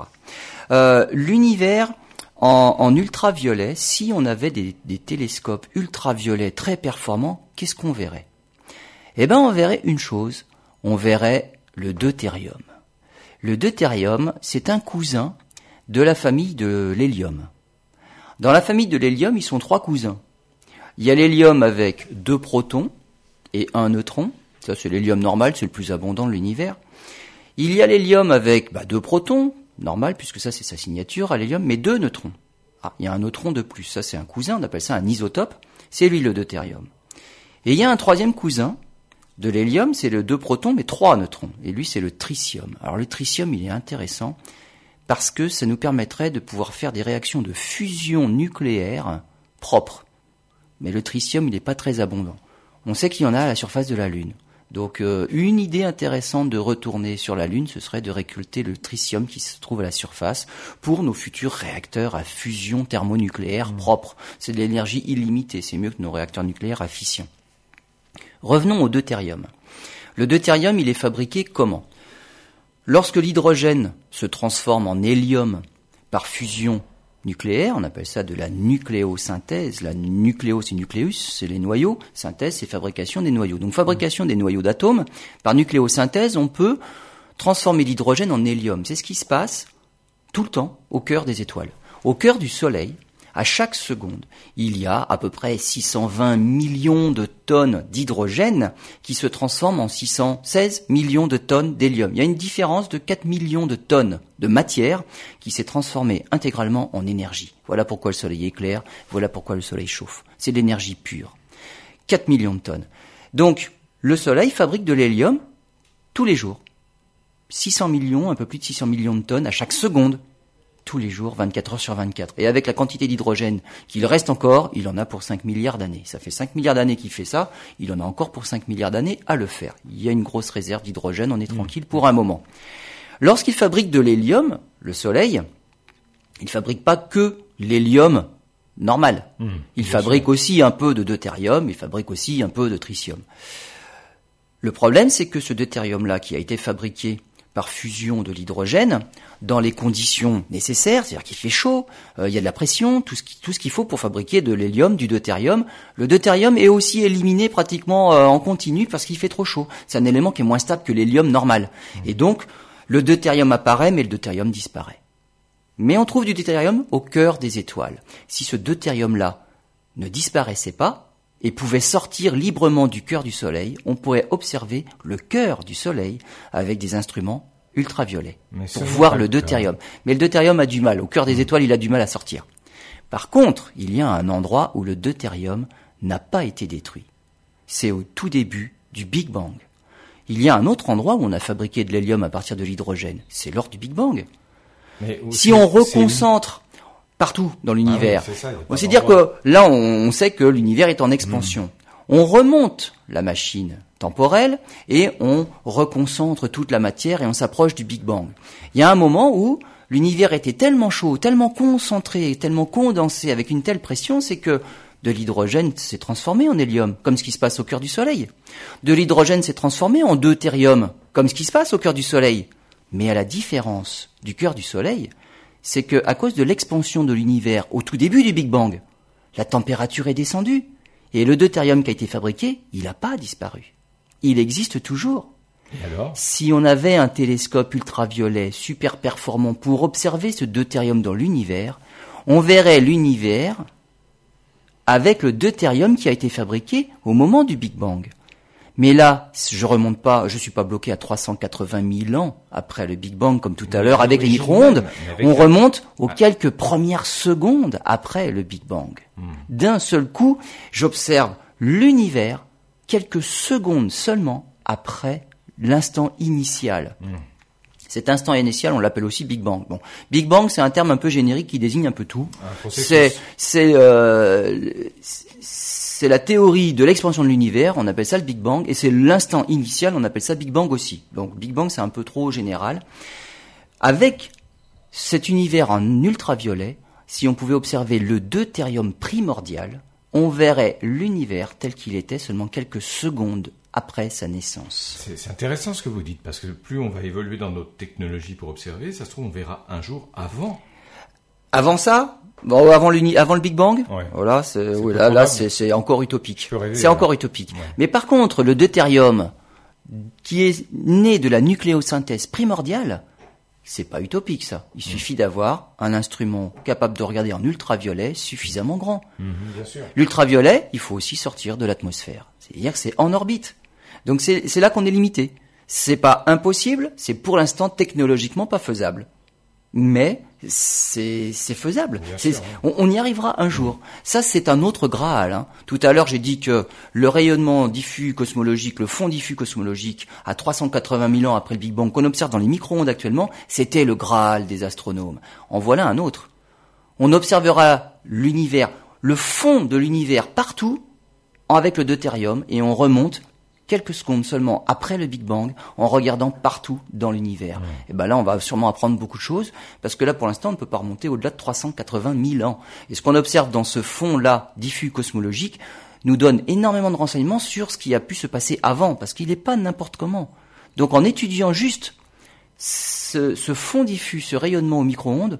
Euh, l'univers en, ultraviolet, si on avait des, des télescopes ultraviolets très performants, qu'est-ce qu'on verrait? Eh ben, on verrait une chose. On verrait le deutérium. Le deutérium, c'est un cousin de la famille de l'hélium. Dans la famille de l'hélium, ils sont trois cousins. Il y a l'hélium avec deux protons et un neutron. Ça, c'est l'hélium normal, c'est le plus abondant de l'univers. Il y a l'hélium avec bah, deux protons, normal, puisque ça c'est sa signature à l'hélium, mais deux neutrons. Ah, il y a un neutron de plus, ça c'est un cousin, on appelle ça un isotope, c'est lui le deutérium. Et il y a un troisième cousin de l'hélium, c'est le deux protons, mais trois neutrons, et lui c'est le tritium. Alors le tritium, il est intéressant, parce que ça nous permettrait de pouvoir faire des réactions de fusion nucléaire propres. Mais le tritium, il n'est pas très abondant. On sait qu'il y en a à la surface de la Lune. Donc euh, une idée intéressante de retourner sur la Lune, ce serait de récolter le tritium qui se trouve à la surface pour nos futurs réacteurs à fusion thermonucléaire mmh. propres. C'est de l'énergie illimitée, c'est mieux que nos réacteurs nucléaires à fission. Revenons au deutérium. Le deutérium, il est fabriqué comment? Lorsque l'hydrogène se transforme en hélium par fusion nucléaire, on appelle ça de la nucléosynthèse. La nucléo, c'est nucléus, c'est les noyaux. Synthèse, c'est fabrication des noyaux. Donc fabrication des noyaux d'atomes. Par nucléosynthèse, on peut transformer l'hydrogène en hélium. C'est ce qui se passe tout le temps au cœur des étoiles. Au cœur du Soleil, à chaque seconde, il y a à peu près 620 millions de tonnes d'hydrogène qui se transforment en 616 millions de tonnes d'hélium. Il y a une différence de 4 millions de tonnes de matière qui s'est transformée intégralement en énergie. Voilà pourquoi le soleil éclaire, voilà pourquoi le soleil chauffe. C'est de l'énergie pure. 4 millions de tonnes. Donc, le soleil fabrique de l'hélium tous les jours. 600 millions, un peu plus de 600 millions de tonnes à chaque seconde tous les jours, 24 heures sur 24. Et avec la quantité d'hydrogène qu'il reste encore, il en a pour 5 milliards d'années. Ça fait 5 milliards d'années qu'il fait ça, il en a encore pour 5 milliards d'années à le faire. Il y a une grosse réserve d'hydrogène, on est mmh. tranquille pour un moment. Lorsqu'il fabrique de l'hélium, le Soleil, il fabrique pas que l'hélium normal. Mmh, il fabrique aussi un peu de deutérium, il fabrique aussi un peu de tritium. Le problème, c'est que ce deutérium-là, qui a été fabriqué par fusion de l'hydrogène dans les conditions nécessaires, c'est-à-dire qu'il fait chaud, euh, il y a de la pression, tout ce qu'il faut pour fabriquer de l'hélium, du deutérium. Le deutérium est aussi éliminé pratiquement euh, en continu parce qu'il fait trop chaud. C'est un élément qui est moins stable que l'hélium normal. Et donc, le deutérium apparaît, mais le deutérium disparaît. Mais on trouve du deutérium au cœur des étoiles. Si ce deutérium-là ne disparaissait pas, et pouvait sortir librement du cœur du Soleil, on pourrait observer le cœur du Soleil avec des instruments ultraviolets pour voir le deutérium. Mais le deutérium a du mal. Au cœur des étoiles, il a du mal à sortir. Par contre, il y a un endroit où le deutérium n'a pas été détruit. C'est au tout début du Big Bang. Il y a un autre endroit où on a fabriqué de l'hélium à partir de l'hydrogène. C'est lors du Big Bang. si on reconcentre partout dans l'univers. Ah c'est dire que là, on, sait que l'univers est en expansion. Hmm. On remonte la machine temporelle et on reconcentre toute la matière et on s'approche du Big Bang. Il y a un moment où l'univers était tellement chaud, tellement concentré, tellement condensé avec une telle pression, c'est que de l'hydrogène s'est transformé en hélium, comme ce qui se passe au cœur du Soleil. De l'hydrogène s'est transformé en deutérium, comme ce qui se passe au cœur du Soleil. Mais à la différence du cœur du Soleil, c'est que à cause de l'expansion de l'univers au tout début du Big Bang, la température est descendue et le deutérium qui a été fabriqué, il n'a pas disparu. Il existe toujours. Et alors? Si on avait un télescope ultraviolet super performant pour observer ce deutérium dans l'univers, on verrait l'univers avec le deutérium qui a été fabriqué au moment du Big Bang. Mais là, je remonte pas, je suis pas bloqué à 380 000 ans après le Big Bang comme tout à l'heure avec les micro-ondes. On remonte aux quelques premières secondes après le Big Bang. Hmm. D'un seul coup, j'observe l'univers quelques secondes seulement après l'instant initial. Hmm. Cet instant initial, on l'appelle aussi Big Bang. Bon, Big Bang, c'est un terme un peu générique qui désigne un peu tout. C'est, c'est, euh, c'est la théorie de l'expansion de l'univers, on appelle ça le Big Bang, et c'est l'instant initial, on appelle ça Big Bang aussi. Donc Big Bang, c'est un peu trop général. Avec cet univers en ultraviolet, si on pouvait observer le deutérium primordial, on verrait l'univers tel qu'il était seulement quelques secondes après sa naissance. C'est intéressant ce que vous dites, parce que plus on va évoluer dans notre technologie pour observer, ça se trouve, on verra un jour avant. Avant ça, Bon, avant, avant le Big Bang, voilà, c'est, là, là c'est encore utopique. C'est encore utopique. Mais par contre, le deutérium, qui est né de la nucléosynthèse primordiale, c'est pas utopique ça. Il mm. suffit d'avoir un instrument capable de regarder en ultraviolet suffisamment grand. Mm-hmm, L'ultraviolet, il faut aussi sortir de l'atmosphère. C'est-à-dire que c'est en orbite. Donc c'est là qu'on est limité. C'est pas impossible, c'est pour l'instant technologiquement pas faisable mais c'est faisable. On, y arrivera un jour. Ça, c'est un autre Graal. Hein. Tout à l'heure, j'ai dit que le rayonnement diffus cosmologique, le fond diffus cosmologique, à 380 000 ans après le Big Bang, qu'on observe dans les micro-ondes actuellement, c'était le Graal des astronomes. En voilà un autre. On observera l'univers, le fond de l'univers partout, avec le deutérium, et on remonte quelques secondes seulement après le Big Bang en regardant partout dans l'univers. Et ben là, on va sûrement apprendre beaucoup de choses parce que là, pour l'instant, on ne peut pas remonter au-delà de 380 000 ans. Et ce qu'on observe dans ce fond-là diffus cosmologique nous donne énormément de renseignements sur ce qui a pu se passer avant parce qu'il n'est pas n'importe comment. Donc, en étudiant juste ce, ce fond diffus, ce rayonnement au micro-ondes,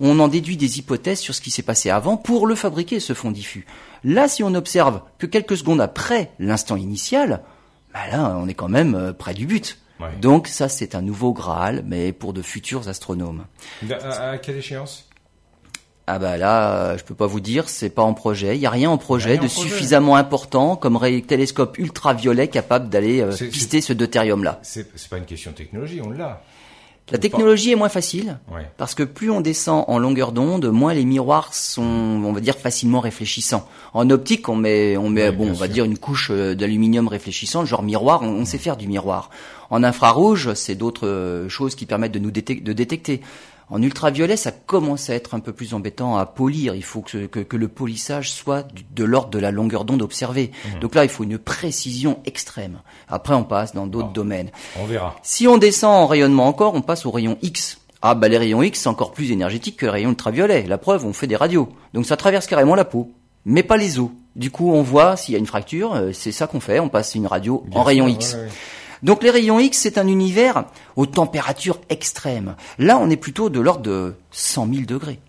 on en déduit des hypothèses sur ce qui s'est passé avant pour le fabriquer, ce fond diffus. Là, si on observe que quelques secondes après l'instant initial, bah là, on est quand même euh, près du but. Donc ça, c'est un nouveau Graal, mais pour de futurs astronomes. À, quelle échéance? Ah bah là, euh, je peux pas vous dire, c'est pas en projet. Il y a rien en projet de suffisamment important comme télescope ultraviolet capable d'aller euh, pister ce deutérium là. C'est pas une question de technologie, on l'a. La technologie est moins facile parce que plus on descend en longueur d'onde, moins les miroirs sont, on va dire, facilement réfléchissants. En optique, on met, on met, bon, on va dire une couche euh, d'aluminium réfléchissant, genre miroir. On, sait faire du miroir. En infrarouge, c'est d'autres euh, choses qui permettent de nous de détecter. En ultraviolet, ça commence à être un peu plus embêtant à polir. Il faut que, que, le polissage soit de l'ordre de la longueur d'onde observée. Mmh. Donc là, il faut une précision extrême. Après, on passe dans d'autres domaines. On verra. Si on descend en rayonnement encore, on passe au rayon X. Ah bah les rayons X, c'est encore plus énergétique que les rayons ultraviolets. La preuve, on fait des radios. Donc ça traverse carrément la peau, mais pas les os. Du coup, on voit s'il y a une fracture, euh, c'est ça qu'on fait, on passe une radio en rayon X. Donc les rayons X, c'est un univers aux températures extrêmes. Là, on est plutôt de l'ordre de 100 000 degrés.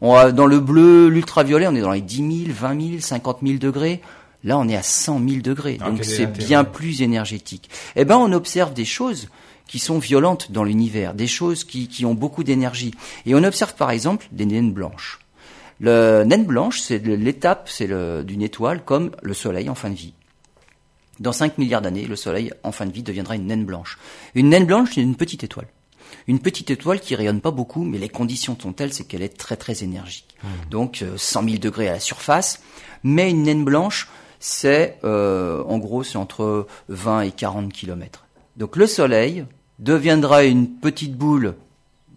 On dans le bleu, l'ultraviolet, on est dans les 10 000, 20 000, 50 000 degrés. Là, on est à 100 000 degrés. Ah, donc c'est bien plus énergétique. Eh ben, on observe des choses qui sont violentes dans l'univers, des choses qui, qui ont beaucoup d'énergie. Et on observe par exemple des naines blanches. Le naine blanche, c'est l'étape c'est d'une étoile comme le Soleil en fin de vie. Dans 5 milliards d'années, le Soleil, en fin de vie, deviendra une naine blanche. Une naine blanche, c'est une petite étoile. Une petite étoile qui rayonne pas beaucoup, mais les conditions sont telles, c'est qu'elle est très très énergique. Mmh. Donc 100 euh, 000 degrés à la surface, mais une naine blanche, c'est euh, en gros c'est entre 20 et 40 kilomètres. Donc le Soleil deviendra une petite boule,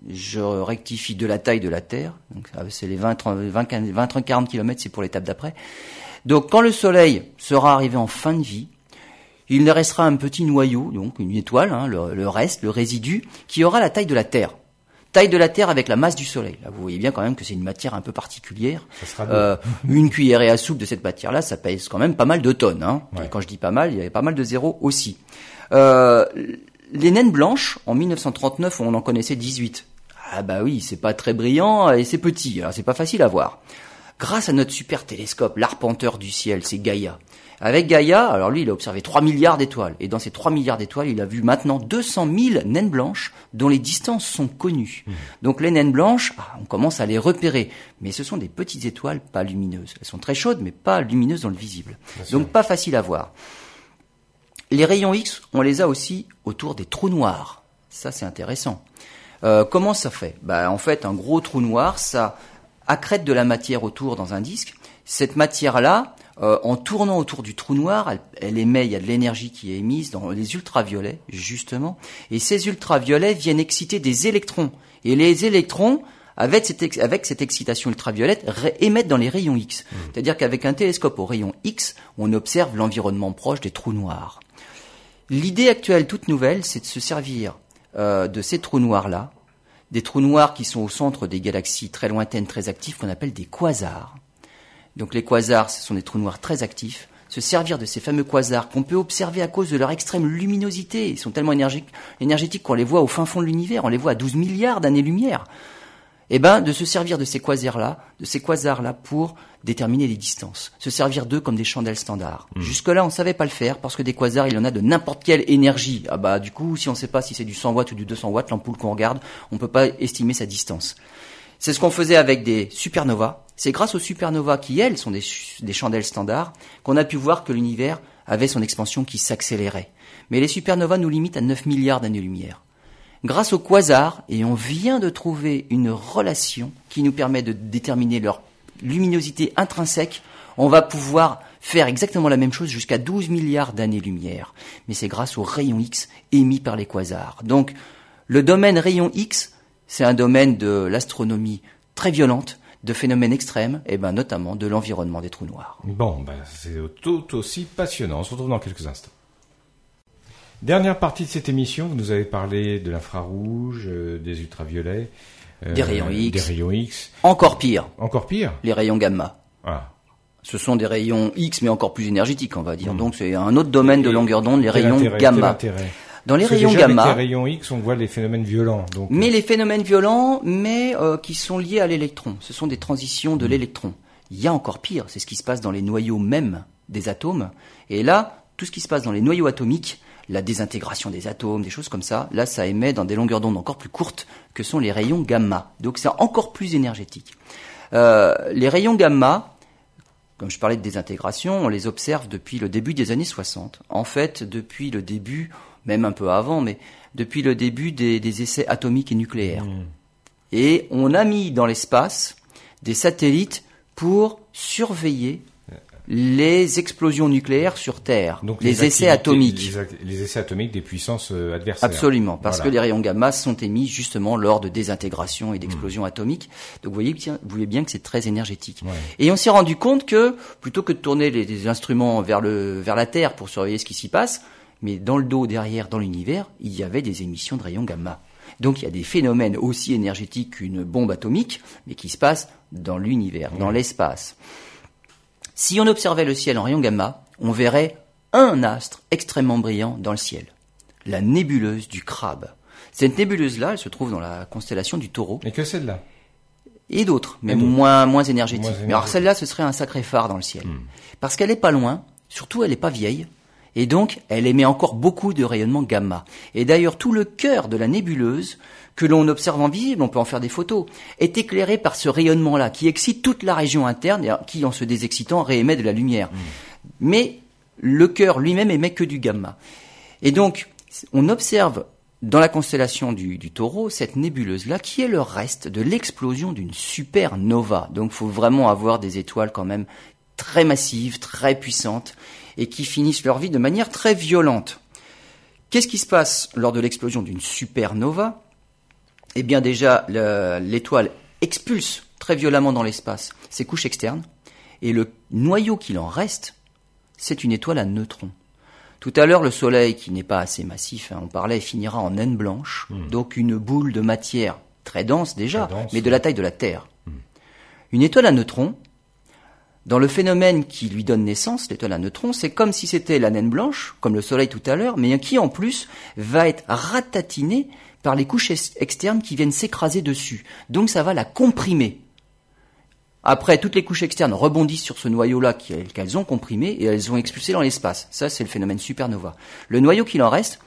je rectifie de la taille de la Terre, donc c'est les 20, 20, 20, 40 kilomètres, c'est pour l'étape d'après. Donc quand le Soleil sera arrivé en fin de vie, il ne restera un petit noyau, donc une étoile, hein, le, reste, le résidu, qui aura la taille de la Terre. Taille de la Terre avec la masse du Soleil. Là, vous voyez bien quand même que c'est une matière un peu particulière. Euh, une cuillerée à soupe de cette matière-là, ça pèse quand même pas mal de tonnes. Hein. Et quand je dis pas mal, il y avait pas mal de zéros aussi. Euh, les naines blanches, en 1939, on en connaissait 18. Ah bah oui, c'est pas très brillant et c'est petit, alors c'est pas facile à voir. Grâce à notre super télescope, l'arpenteur du ciel, c'est Gaïa. Avec Gaïa, alors lui, il a observé 3 milliards d'étoiles. Et dans ces 3 milliards d'étoiles, il a vu maintenant 200 000 naines blanches dont les distances sont connues. Mmh. Donc les naines blanches, ah, on commence à les repérer. Mais ce sont des petites étoiles pas lumineuses. Elles sont très chaudes, mais pas lumineuses dans le visible. Donc pas facile à voir. Les rayons X, on les a aussi autour des trous noirs. Ça, c'est intéressant. Euh, comment ça fait? Bah, En fait, un gros trou noir, ça accrète de la matière autour dans un disque. Cette matière-là, euh, en tournant autour du trou noir, elle, émet, il y a de l'énergie qui est émise dans les ultraviolets, justement, et ces ultraviolets viennent exciter des électrons. Et les électrons, avec cette, avec cette excitation ultraviolette, émettent dans les rayons X. Mmh. C'est-à-dire qu'avec un télescope au rayon X, on observe l'environnement proche des trous noirs. L'idée actuelle, toute nouvelle, c'est de se servir euh, de ces trous noirs-là, des trous noirs qui sont au centre des galaxies très lointaines, très actives, qu'on appelle des quasars. Donc les quasars, ce sont des trous noirs très actifs. Se servir de ces fameux quasars qu'on peut observer à cause de leur extrême luminosité. Ils sont tellement énergétiques qu'on les voit au fin fond de l'univers. On les voit à 12 milliards d'années-lumière. eh ben, de se servir de ces quasars-là, de ces quasars-là pour déterminer les distances, se servir d'eux comme des chandelles standards. Hmm. Jusque-là, on savait pas le faire parce que des quasars, il y en a de n'importe quelle énergie. Ah bah, du coup, si on ne sait pas si c'est du 100 watts ou du 200 watts, l'ampoule qu'on regarde, on peut pas estimer sa distance. C'est ce qu'on faisait avec des supernovas. C'est grâce aux supernovas qui, elles, sont des, chandelles standards, qu'on a pu voir que l'univers avait son expansion qui s'accélérait. Mais les supernovas nous limitent à 9 milliards d'années-lumière grâce aux quasars, et on vient de trouver une relation qui nous permet de déterminer leur luminosité intrinsèque, on va pouvoir faire exactement la même chose jusqu'à 12 milliards d'années-lumière. Mais c'est grâce aux rayons X émis par les quasars. Donc, le domaine rayon X, c'est un domaine de l'astronomie très violente, de phénomènes extrêmes, et ben notamment de l'environnement des trous noirs. Bon, ben, c'est tout aussi passionnant. On se retrouve dans quelques instants. Dernière partie de cette émission, vous nous avez parlé de l'infrarouge, euh, des ultraviolets. Euh, des rayons X. Des rayons X. Encore pire. Encore pire Les rayons gamma. Ah. Ce sont des rayons X, mais encore plus énergétiques, on va dire. Hmm. Donc c'est un autre domaine de longueur d'onde, les rayons gamma. Dans les rayons gamma, avec les rayons X, on voit les phénomènes violents. mais euh. les phénomènes violents, mais qui sont liés à l'électron. Ce sont des transitions de hmm. l'électron. Il y a encore pire, c'est ce qui se passe dans les noyaux mêmes des atomes. Et là, tout ce qui se passe dans les noyaux atomiques, la désintégration des atomes, des choses comme ça. Là, ça émet dans des longueurs d'onde encore plus courtes que sont les rayons gamma. Donc c'est encore plus énergétique. Euh, les rayons gamma, comme je parlais de désintégration, on les observe depuis le début des années 60. En fait, depuis le début, même un peu avant, mais depuis le début des, essais atomiques et nucléaires. Mmh. Et on a mis dans l'espace des satellites pour surveiller les explosions nucléaires sur Terre, Donc les, essais atomiques. Les, essais atomiques des puissances euh, adversaires. Absolument, parce que les rayons gamma sont émis justement lors de désintégration et d'explosions atomiques. Donc vous voyez, vous voyez bien que c'est très énergétique. Et on s'est rendu compte que plutôt que de tourner les, instruments vers, le, vers la Terre pour surveiller ce qui s'y passe, mais dans le dos, derrière, dans l'univers, il y avait des émissions de rayons gamma. Donc il y a des phénomènes aussi énergétiques qu'une bombe atomique, mais qui se passent dans l'univers, dans l'espace. Si on observait le ciel en rayon gamma, on verrait un astre extrêmement brillant dans le ciel, la nébuleuse du crabe. Cette nébuleuse-là, elle se trouve dans la constellation du taureau. Et que celle-là? Et d'autres, mais moins, moins énergétiques. Mais alors celle-là, ce serait un sacré phare dans le ciel. Hmm. Parce qu'elle n'est pas loin, surtout elle n'est pas vieille, et donc elle émet encore beaucoup de rayonnement gamma. Et d'ailleurs, tout le cœur de la nébuleuse que l'on observe en visible, on peut en faire des photos, est éclairé par ce rayonnement-là qui excite toute la région interne et qui, en se désexcitant, réémet de la lumière. Mm. Mais le cœur lui-même émet que du gamma. Et donc, on observe dans la constellation du, du taureau cette nébuleuse-là qui est le reste de l'explosion d'une supernova. Donc, il faut vraiment avoir des étoiles quand même très massives, très puissantes et qui finissent leur vie de manière très violente. Qu'est-ce qui se passe lors de l'explosion d'une supernova? Eh bien déjà, l'étoile expulse très violemment dans l'espace ses couches externes, et le noyau qu'il en reste, c'est une étoile à neutrons. Tout à l'heure, le Soleil, qui n'est pas assez massif, hein, on parlait, finira en naine blanche, hmm. donc une boule de matière très dense déjà, mais de la taille de la Terre. Hmm. Une étoile à neutrons, dans le phénomène qui lui donne naissance, l'étoile à neutrons, c'est comme si c'était la naine blanche, comme le Soleil tout à l'heure, mais qui en plus va être ratatiné par les couches externes qui viennent s'écraser dessus. Donc ça va la comprimer. Après, toutes les couches externes rebondissent sur ce noyau-là qu'elles ont comprimé et elles ont expulsé dans l'espace. Ça, c'est le phénomène supernova. Le noyau qu'il en reste,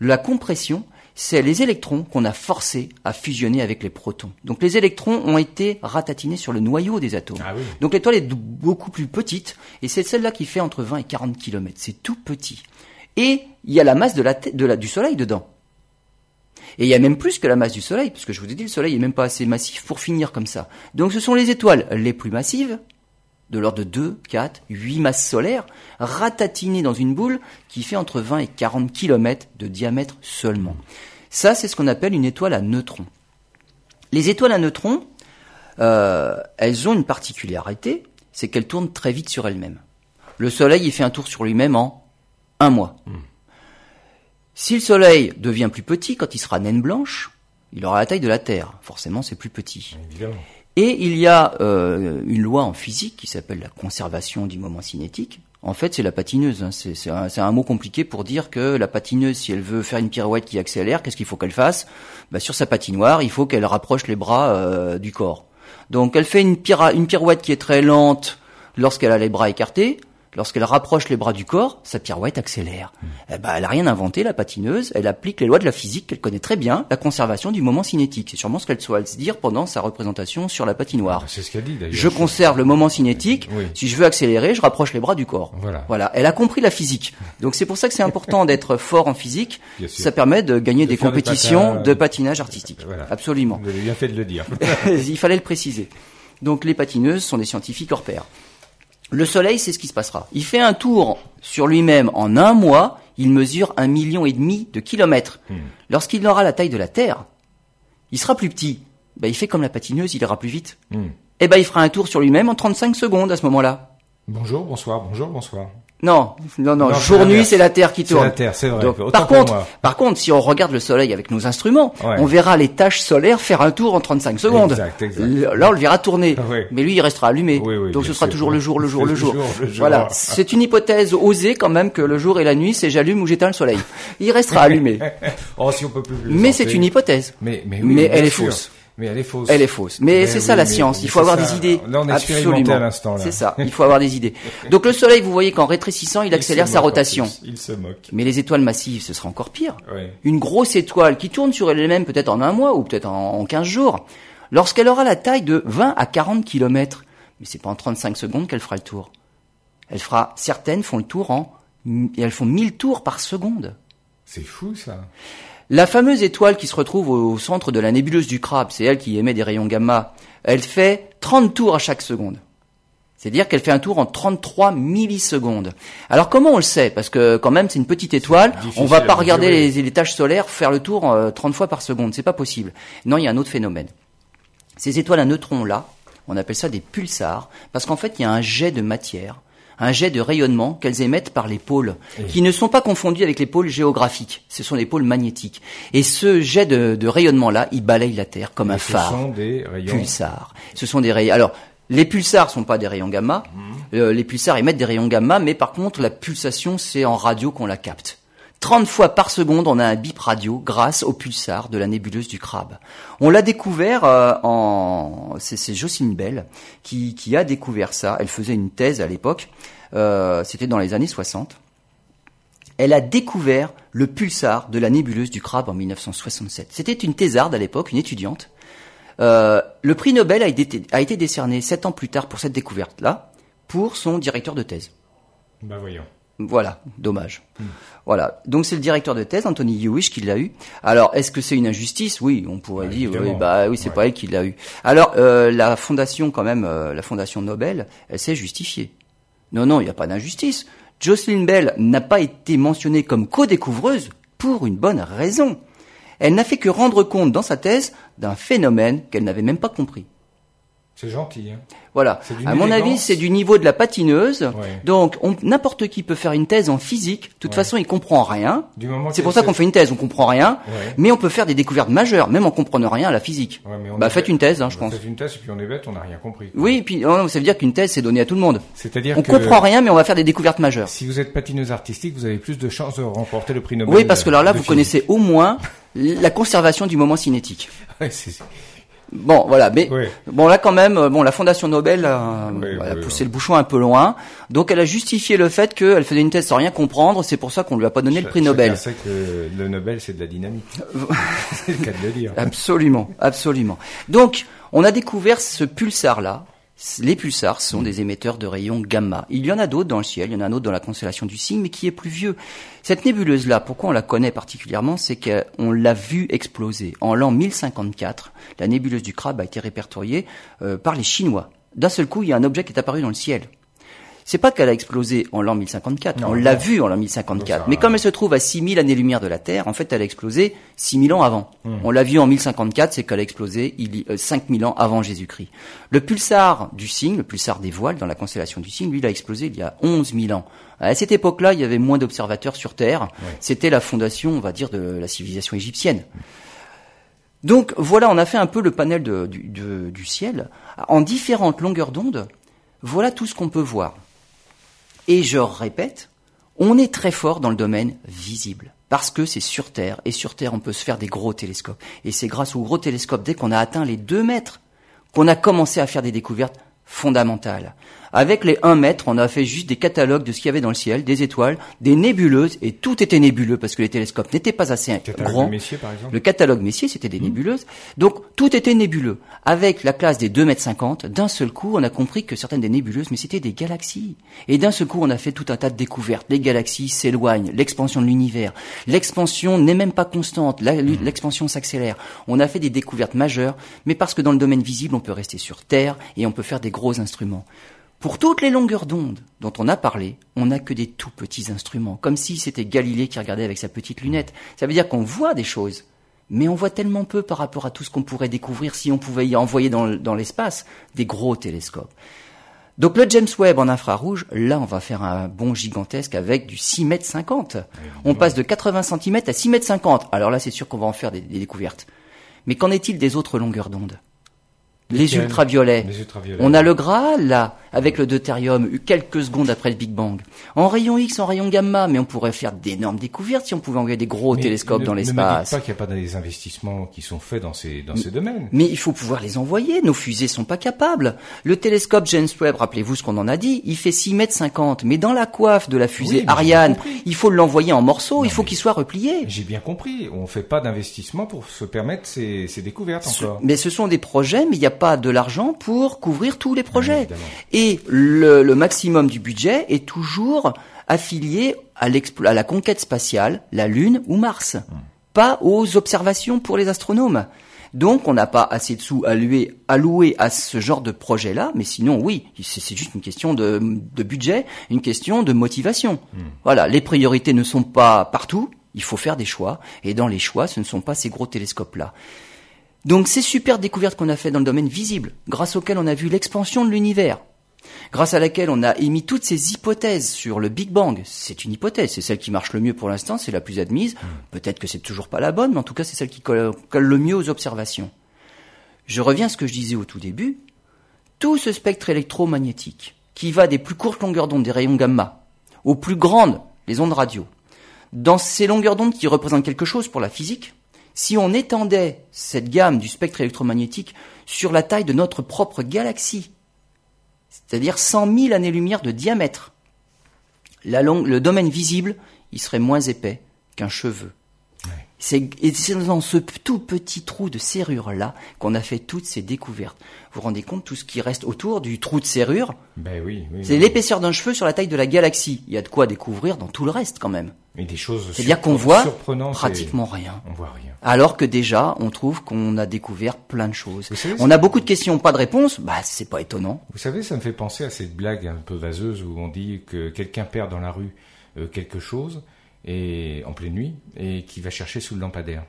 la compression, c'est les électrons qu'on a forcés à fusionner avec les protons. Donc les électrons ont été ratatinés sur le noyau des atomes. Ah Donc l'étoile est beaucoup plus petite et c'est celle-là qui fait entre 20 et 40 km. C'est tout petit. Et il y a la masse de la, de la, du Soleil dedans. Et il y a même plus que la masse du Soleil, parce que je vous ai dit, le Soleil est même pas assez massif pour finir comme ça. Donc ce sont les étoiles les plus massives, de l'ordre de 2, 4, 8 masses solaires, ratatinées dans une boule qui fait entre 20 et 40 km de diamètre seulement. Ça, c'est ce qu'on appelle une étoile à neutrons. Les étoiles à neutrons, euh, elles ont une particularité, c'est qu'elles tournent très vite sur elles-mêmes. Le Soleil, il fait un tour sur lui-même en un mois. Hmm. Si le Soleil devient plus petit quand il sera naine blanche, il aura la taille de la Terre. Forcément, c'est plus petit. Et il y a euh, une loi en physique qui s'appelle la conservation du moment cinétique. En fait, c'est la patineuse. Hein. C'est un, mot compliqué pour dire que la patineuse, si elle veut faire une pirouette qui accélère, qu'est-ce qu'il faut qu'elle fasse? Bah, Sur sa patinoire, il faut qu'elle rapproche les bras euh, du corps. Donc, elle fait une, une pirouette qui est très lente lorsqu'elle a les bras écartés lorsqu'elle rapproche les bras du corps, sa pirouette accélère. Eh ben, elle a rien inventé, la patineuse. Elle applique les lois de la physique qu'elle connaît très bien, la conservation du moment cinétique. C'est sûrement ce qu'elle souhaite se dire pendant sa représentation sur la patinoire. C'est ce qu'elle dit d'ailleurs. Je conserve le moment cinétique. Si je veux accélérer, je rapproche les bras du corps. Voilà. Voilà. Elle a compris la physique. Donc c'est pour ça que c'est important d'être fort en physique. Ça permet de gagner des compétitions de patinage artistique. Absolument. Vous avez bien fait de le dire. Il fallait le préciser. Donc les patineuses sont des scientifiques hors pair. Le Soleil, c'est ce qui se passera. Il fait un tour sur lui-même en un mois, il mesure un million et demi de kilomètres. Hmm. Lorsqu'il aura la taille de la Terre, il sera plus petit. Ben, il fait comme la patineuse, il ira plus vite. Hmm. Et eh ben, il fera un tour sur lui-même en 35 secondes à ce moment-là. Bonjour, bonsoir, bonjour, bonsoir. Non, non, non. jour nuit, c'est la Terre qui tourne. C'est la Terre, c'est vrai. par contre, par contre, si on regarde le Soleil avec nos instruments, on verra les taches solaires faire un tour en 35 secondes. Exact, exact. Là, on le verra tourner. Mais lui, il restera allumé. Donc, ce sera toujours le jour, le jour, le jour. Voilà. C'est une hypothèse osée quand même que le jour et la nuit, c'est j'allume ou j'éteins le Soleil. Il restera allumé. oh, si on peut plus. Mais c'est une hypothèse. Mais, mais, mais elle est fausse. Mais elle est fausse. Elle est fausse. Mais, c'est ça la science. il faut avoir des idées. Là, on Absolument. à l'instant. C'est ça. Il faut avoir des idées. Donc le Soleil, vous voyez qu'en rétrécissant, il, accélère sa rotation. Il se moque. Mais les étoiles massives, ce sera encore pire. Une grosse étoile qui tourne sur elle-même peut-être en un mois ou peut-être en 15 jours, lorsqu'elle aura la taille de 20 à 40 kilomètres, mais c'est pas en 35 secondes qu'elle fera le tour. Elle fera, certaines font le tour en, et elles font 1000 tours par seconde. C'est fou ça. La fameuse étoile qui se retrouve au centre de la nébuleuse du crabe, c'est elle qui émet des rayons gamma, elle fait 30 tours à chaque seconde. C'est-à-dire qu'elle fait un tour en 33 millisecondes. Alors comment on le sait? Parce que quand même c'est une petite étoile, on va pas regarder les, tâches solaires faire le tour 30 euh, fois par seconde, c'est pas possible. Non, il y a un autre phénomène. Ces étoiles à neutrons là, on appelle ça des pulsars, parce qu'en fait il y a un jet de matière un jet de rayonnement qu'elles émettent par les pôles, qui ne sont pas confondus avec les pôles géographiques, ce sont les pôles magnétiques. Et ce jet de, rayonnement-là, il balaye la Terre comme un phare. Ce sont des rayons. Pulsars. Ce sont des rayons. Alors, les pulsars sont pas des rayons gamma. Mhm. Euh, les pulsars émettent des rayons gamma, mais par contre, la pulsation, c'est en radio qu'on la capte. 30 fois par seconde, on a un bip radio grâce au pulsar de la nébuleuse du crabe. On l'a découvert euh, en... C'est Jocelyne Bell qui, qui, a découvert ça. Elle faisait une thèse à l'époque. Euh, C'était dans les années 60. Elle a découvert le pulsar de la nébuleuse du crabe en 1967. C'était une thésarde à l'époque, une étudiante. Euh, le prix Nobel a été, a été décerné sept ans plus tard pour cette découverte-là, pour son directeur de thèse. Bah voyons. Voilà, dommage. Voilà. Donc c'est le directeur de thèse, Anthony Hewish, qui l'a eu. Alors, est-ce que c'est une injustice? Oui, on pourrait dire. Oui, bah oui, c'est pas elle qui l'a eu. Alors, euh, la fondation, quand même, euh, la fondation Nobel, elle s'est justifiée. Non, non, il n'y a pas d'injustice. Jocelyn Bell n'a pas été mentionnée comme co-découvreuse pour une bonne raison. Elle n'a fait que rendre compte dans sa thèse d'un phénomène qu'elle n'avait même pas compris. C'est gentil. Hein. Voilà. À mon avis, c'est du niveau de la patineuse. Donc, n'importe qui peut faire une thèse en physique. De toute façon, il comprend rien. C'est pour ça qu'on fait une thèse, on comprend rien. Mais on peut faire des découvertes majeures, même en comprenant rien à la physique. bah, faites une thèse, hein, je pense. Faites une thèse et puis on est bête, on n'a rien compris. Oui, et puis ça veut dire qu'une thèse, c'est donné à tout le monde. C'est-à-dire on comprend rien, mais on va faire des découvertes majeures. Si vous êtes patineuse artistique, vous avez plus de chances de remporter le prix Nobel. Oui, parce que alors là, vous connaissez au moins la conservation du moment cinétique. Bon, voilà, mais bon là quand même, euh, bon la Fondation Nobel a, poussé le bouchon un peu loin, donc elle a justifié le fait qu'elle faisait une thèse sans rien comprendre, c'est pour ça qu'on lui a pas donné le prix Nobel. sait que le Nobel c'est de la dynamique. c'est le cas de le dire. Absolument, absolument. Donc on a découvert ce pulsar là, les pulsars sont des émetteurs de rayons gamma. Il y en a d'autres dans le ciel, il y en a un autre dans la constellation du Cygne, mais qui est plus vieux. Cette nébuleuse-là, pourquoi on la connaît particulièrement, c'est qu'on l'a vue exploser. En l'an 1054, la nébuleuse du crabe a été répertoriée euh, par les Chinois. D'un seul coup, il y a un objet qui est apparu dans le ciel c'est pas qu'elle a explosé en l'an 1054, on l'a vu en l'an 1054, mais comme elle se trouve à 6000 années-lumière de la Terre, en fait elle a explosé 6000 ans avant. Hmm. On l'a vu en 1054, c'est qu'elle a explosé il, euh, 5000 ans avant Jésus-Christ. Le pulsar du cygne, le pulsar des voiles dans la constellation du cygne, lui il a explosé il y a 11 000 ans. À cette époque-là, il y avait moins d'observateurs sur Terre, c'était la fondation, on va dire, de la civilisation égyptienne. Donc voilà, on a fait un peu le panel du, du ciel. En différentes longueurs d'onde, voilà tout ce qu'on peut voir. Et je répète, on est très fort dans le domaine visible. Parce que c'est sur Terre, et sur Terre on peut se faire des gros télescopes. Et c'est grâce aux gros télescopes, dès qu'on a atteint les 2 mètres, qu'on a commencé à faire des découvertes fondamentales. Avec les 1 mètre, on a fait juste des catalogues de ce qu'il y avait dans le ciel, des étoiles, des nébuleuses, et tout était nébuleux parce que les télescopes n'étaient pas assez le grands. Messier, par exemple. Le catalogue Messier, c'était des mmh. nébuleuses. Donc tout était nébuleux. Avec la classe des 2 mètres 50, d'un seul coup, on a compris que certaines des nébuleuses, mais c'était des galaxies. Et d'un seul coup, on a fait tout un tas de découvertes. Les galaxies s'éloignent, l'expansion de l'univers. L'expansion n'est même pas constante, mmh. l'expansion s'accélère. On a fait des découvertes majeures, mais parce que dans le domaine visible, on peut rester sur Terre et on peut faire des gros instruments. Pour toutes les longueurs d'onde dont on a parlé, on n'a que des tout petits instruments, comme si c'était Galilée qui regardait avec sa petite lunette. Ça veut dire qu'on voit des choses, mais on voit tellement peu par rapport à tout ce qu'on pourrait découvrir si on pouvait y envoyer dans, l'espace des gros télescopes. Donc le James Webb en infrarouge, là on va faire un bond gigantesque avec du 6 mètres 50. On passe de 80 cm à 6 mètres 50. Alors là c'est sûr qu'on va en faire des découvertes. Mais qu'en est-il des autres longueurs d'onde? Les ultraviolets. On a le Graal là, avec le deutérium, quelques secondes après le Big Bang. En rayon X, en rayon gamma, mais on pourrait faire d'énormes découvertes si on pouvait envoyer des gros télescopes dans l'espace. Ne me pas qu'il n'y a pas des investissements qui sont faits dans ces dans ces domaines. Mais il faut pouvoir les envoyer. Nos fusées sont pas capables. Le télescope James Webb, rappelez-vous ce qu'on en a dit, il fait 6 mètres 50, mais dans la coiffe de la fusée Ariane, il faut l'envoyer en morceaux. il faut qu'il soit replié. J'ai bien compris. On fait pas d'investissement pour se permettre ces, ces découvertes encore. mais ce sont des projets, mais il y a pas de l'argent pour couvrir tous les projets. et le, maximum du budget est toujours affilié à, à, la conquête spatiale, la Lune ou Mars, hmm. pas aux observations pour les astronomes. Donc on n'a pas assez de sous alloués, alloués à ce genre de projet-là, mais sinon oui, c'est juste une question de, budget, une question de motivation. Hmm. Voilà, les priorités ne sont pas partout, il faut faire des choix, et dans les choix, ce ne sont pas ces gros télescopes-là. Donc ces super découvertes qu'on a fait dans le domaine visible, grâce auxquelles on a vu l'expansion de l'univers, grâce à laquelle on a émis toutes ces hypothèses sur le Big Bang, c'est une hypothèse, c'est celle qui marche le mieux pour l'instant, c'est la plus admise, hmm. peut-être que c'est toujours pas la bonne, mais en tout cas c'est celle qui colle, le mieux aux observations. Je reviens à ce que je disais au tout début, tout ce spectre électromagnétique, qui va des plus courtes longueurs d'onde des rayons gamma, aux plus grandes, les ondes radio, dans ces longueurs d'onde qui représentent quelque chose pour la physique, si on étendait cette gamme du spectre électromagnétique sur la taille de notre propre galaxie, c'est-à-dire 100 000 années-lumière de diamètre, le domaine visible, il serait moins épais qu'un cheveu. C'est dans ce tout petit trou de serrure-là qu'on a fait toutes ces découvertes. Vous vous rendez compte, tout ce qui reste autour du trou de serrure, ben oui, c'est l'épaisseur d'un cheveu sur la taille de la galaxie. Il y a de quoi découvrir dans tout le reste quand même. Et des choses C'est-à-dire qu'on voit pratiquement rien. On voit rien. Alors que déjà, on trouve qu'on a découvert plein de choses. on a beaucoup de questions, pas de réponses. Bah, c'est pas étonnant. Vous savez, ça me fait penser à cette blague un peu vaseuse où on dit que quelqu'un perd dans la rue euh, quelque chose et en pleine nuit et qui va chercher sous le lampadaire.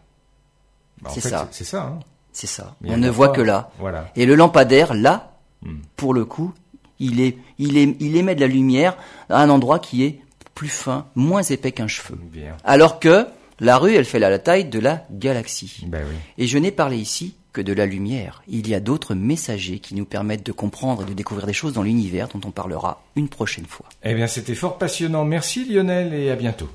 Bah, c'est ça. C'est ça. Hein. C'est ça. on ne voit que là. Voilà. Et le lampadaire, là, hmm. pour le coup, il, est, il, est, il émet de la lumière à un endroit qui est plus fin, moins épais qu'un cheveu. Alors que la rue, elle fait la taille de la galaxie. Ben oui. Et je n'ai parlé ici que de la lumière. Il y a d'autres messagers qui nous permettent de comprendre et de découvrir des choses dans l'univers dont on parlera une prochaine fois. Eh bien, c'était fort passionnant. Merci Lionel et à bientôt.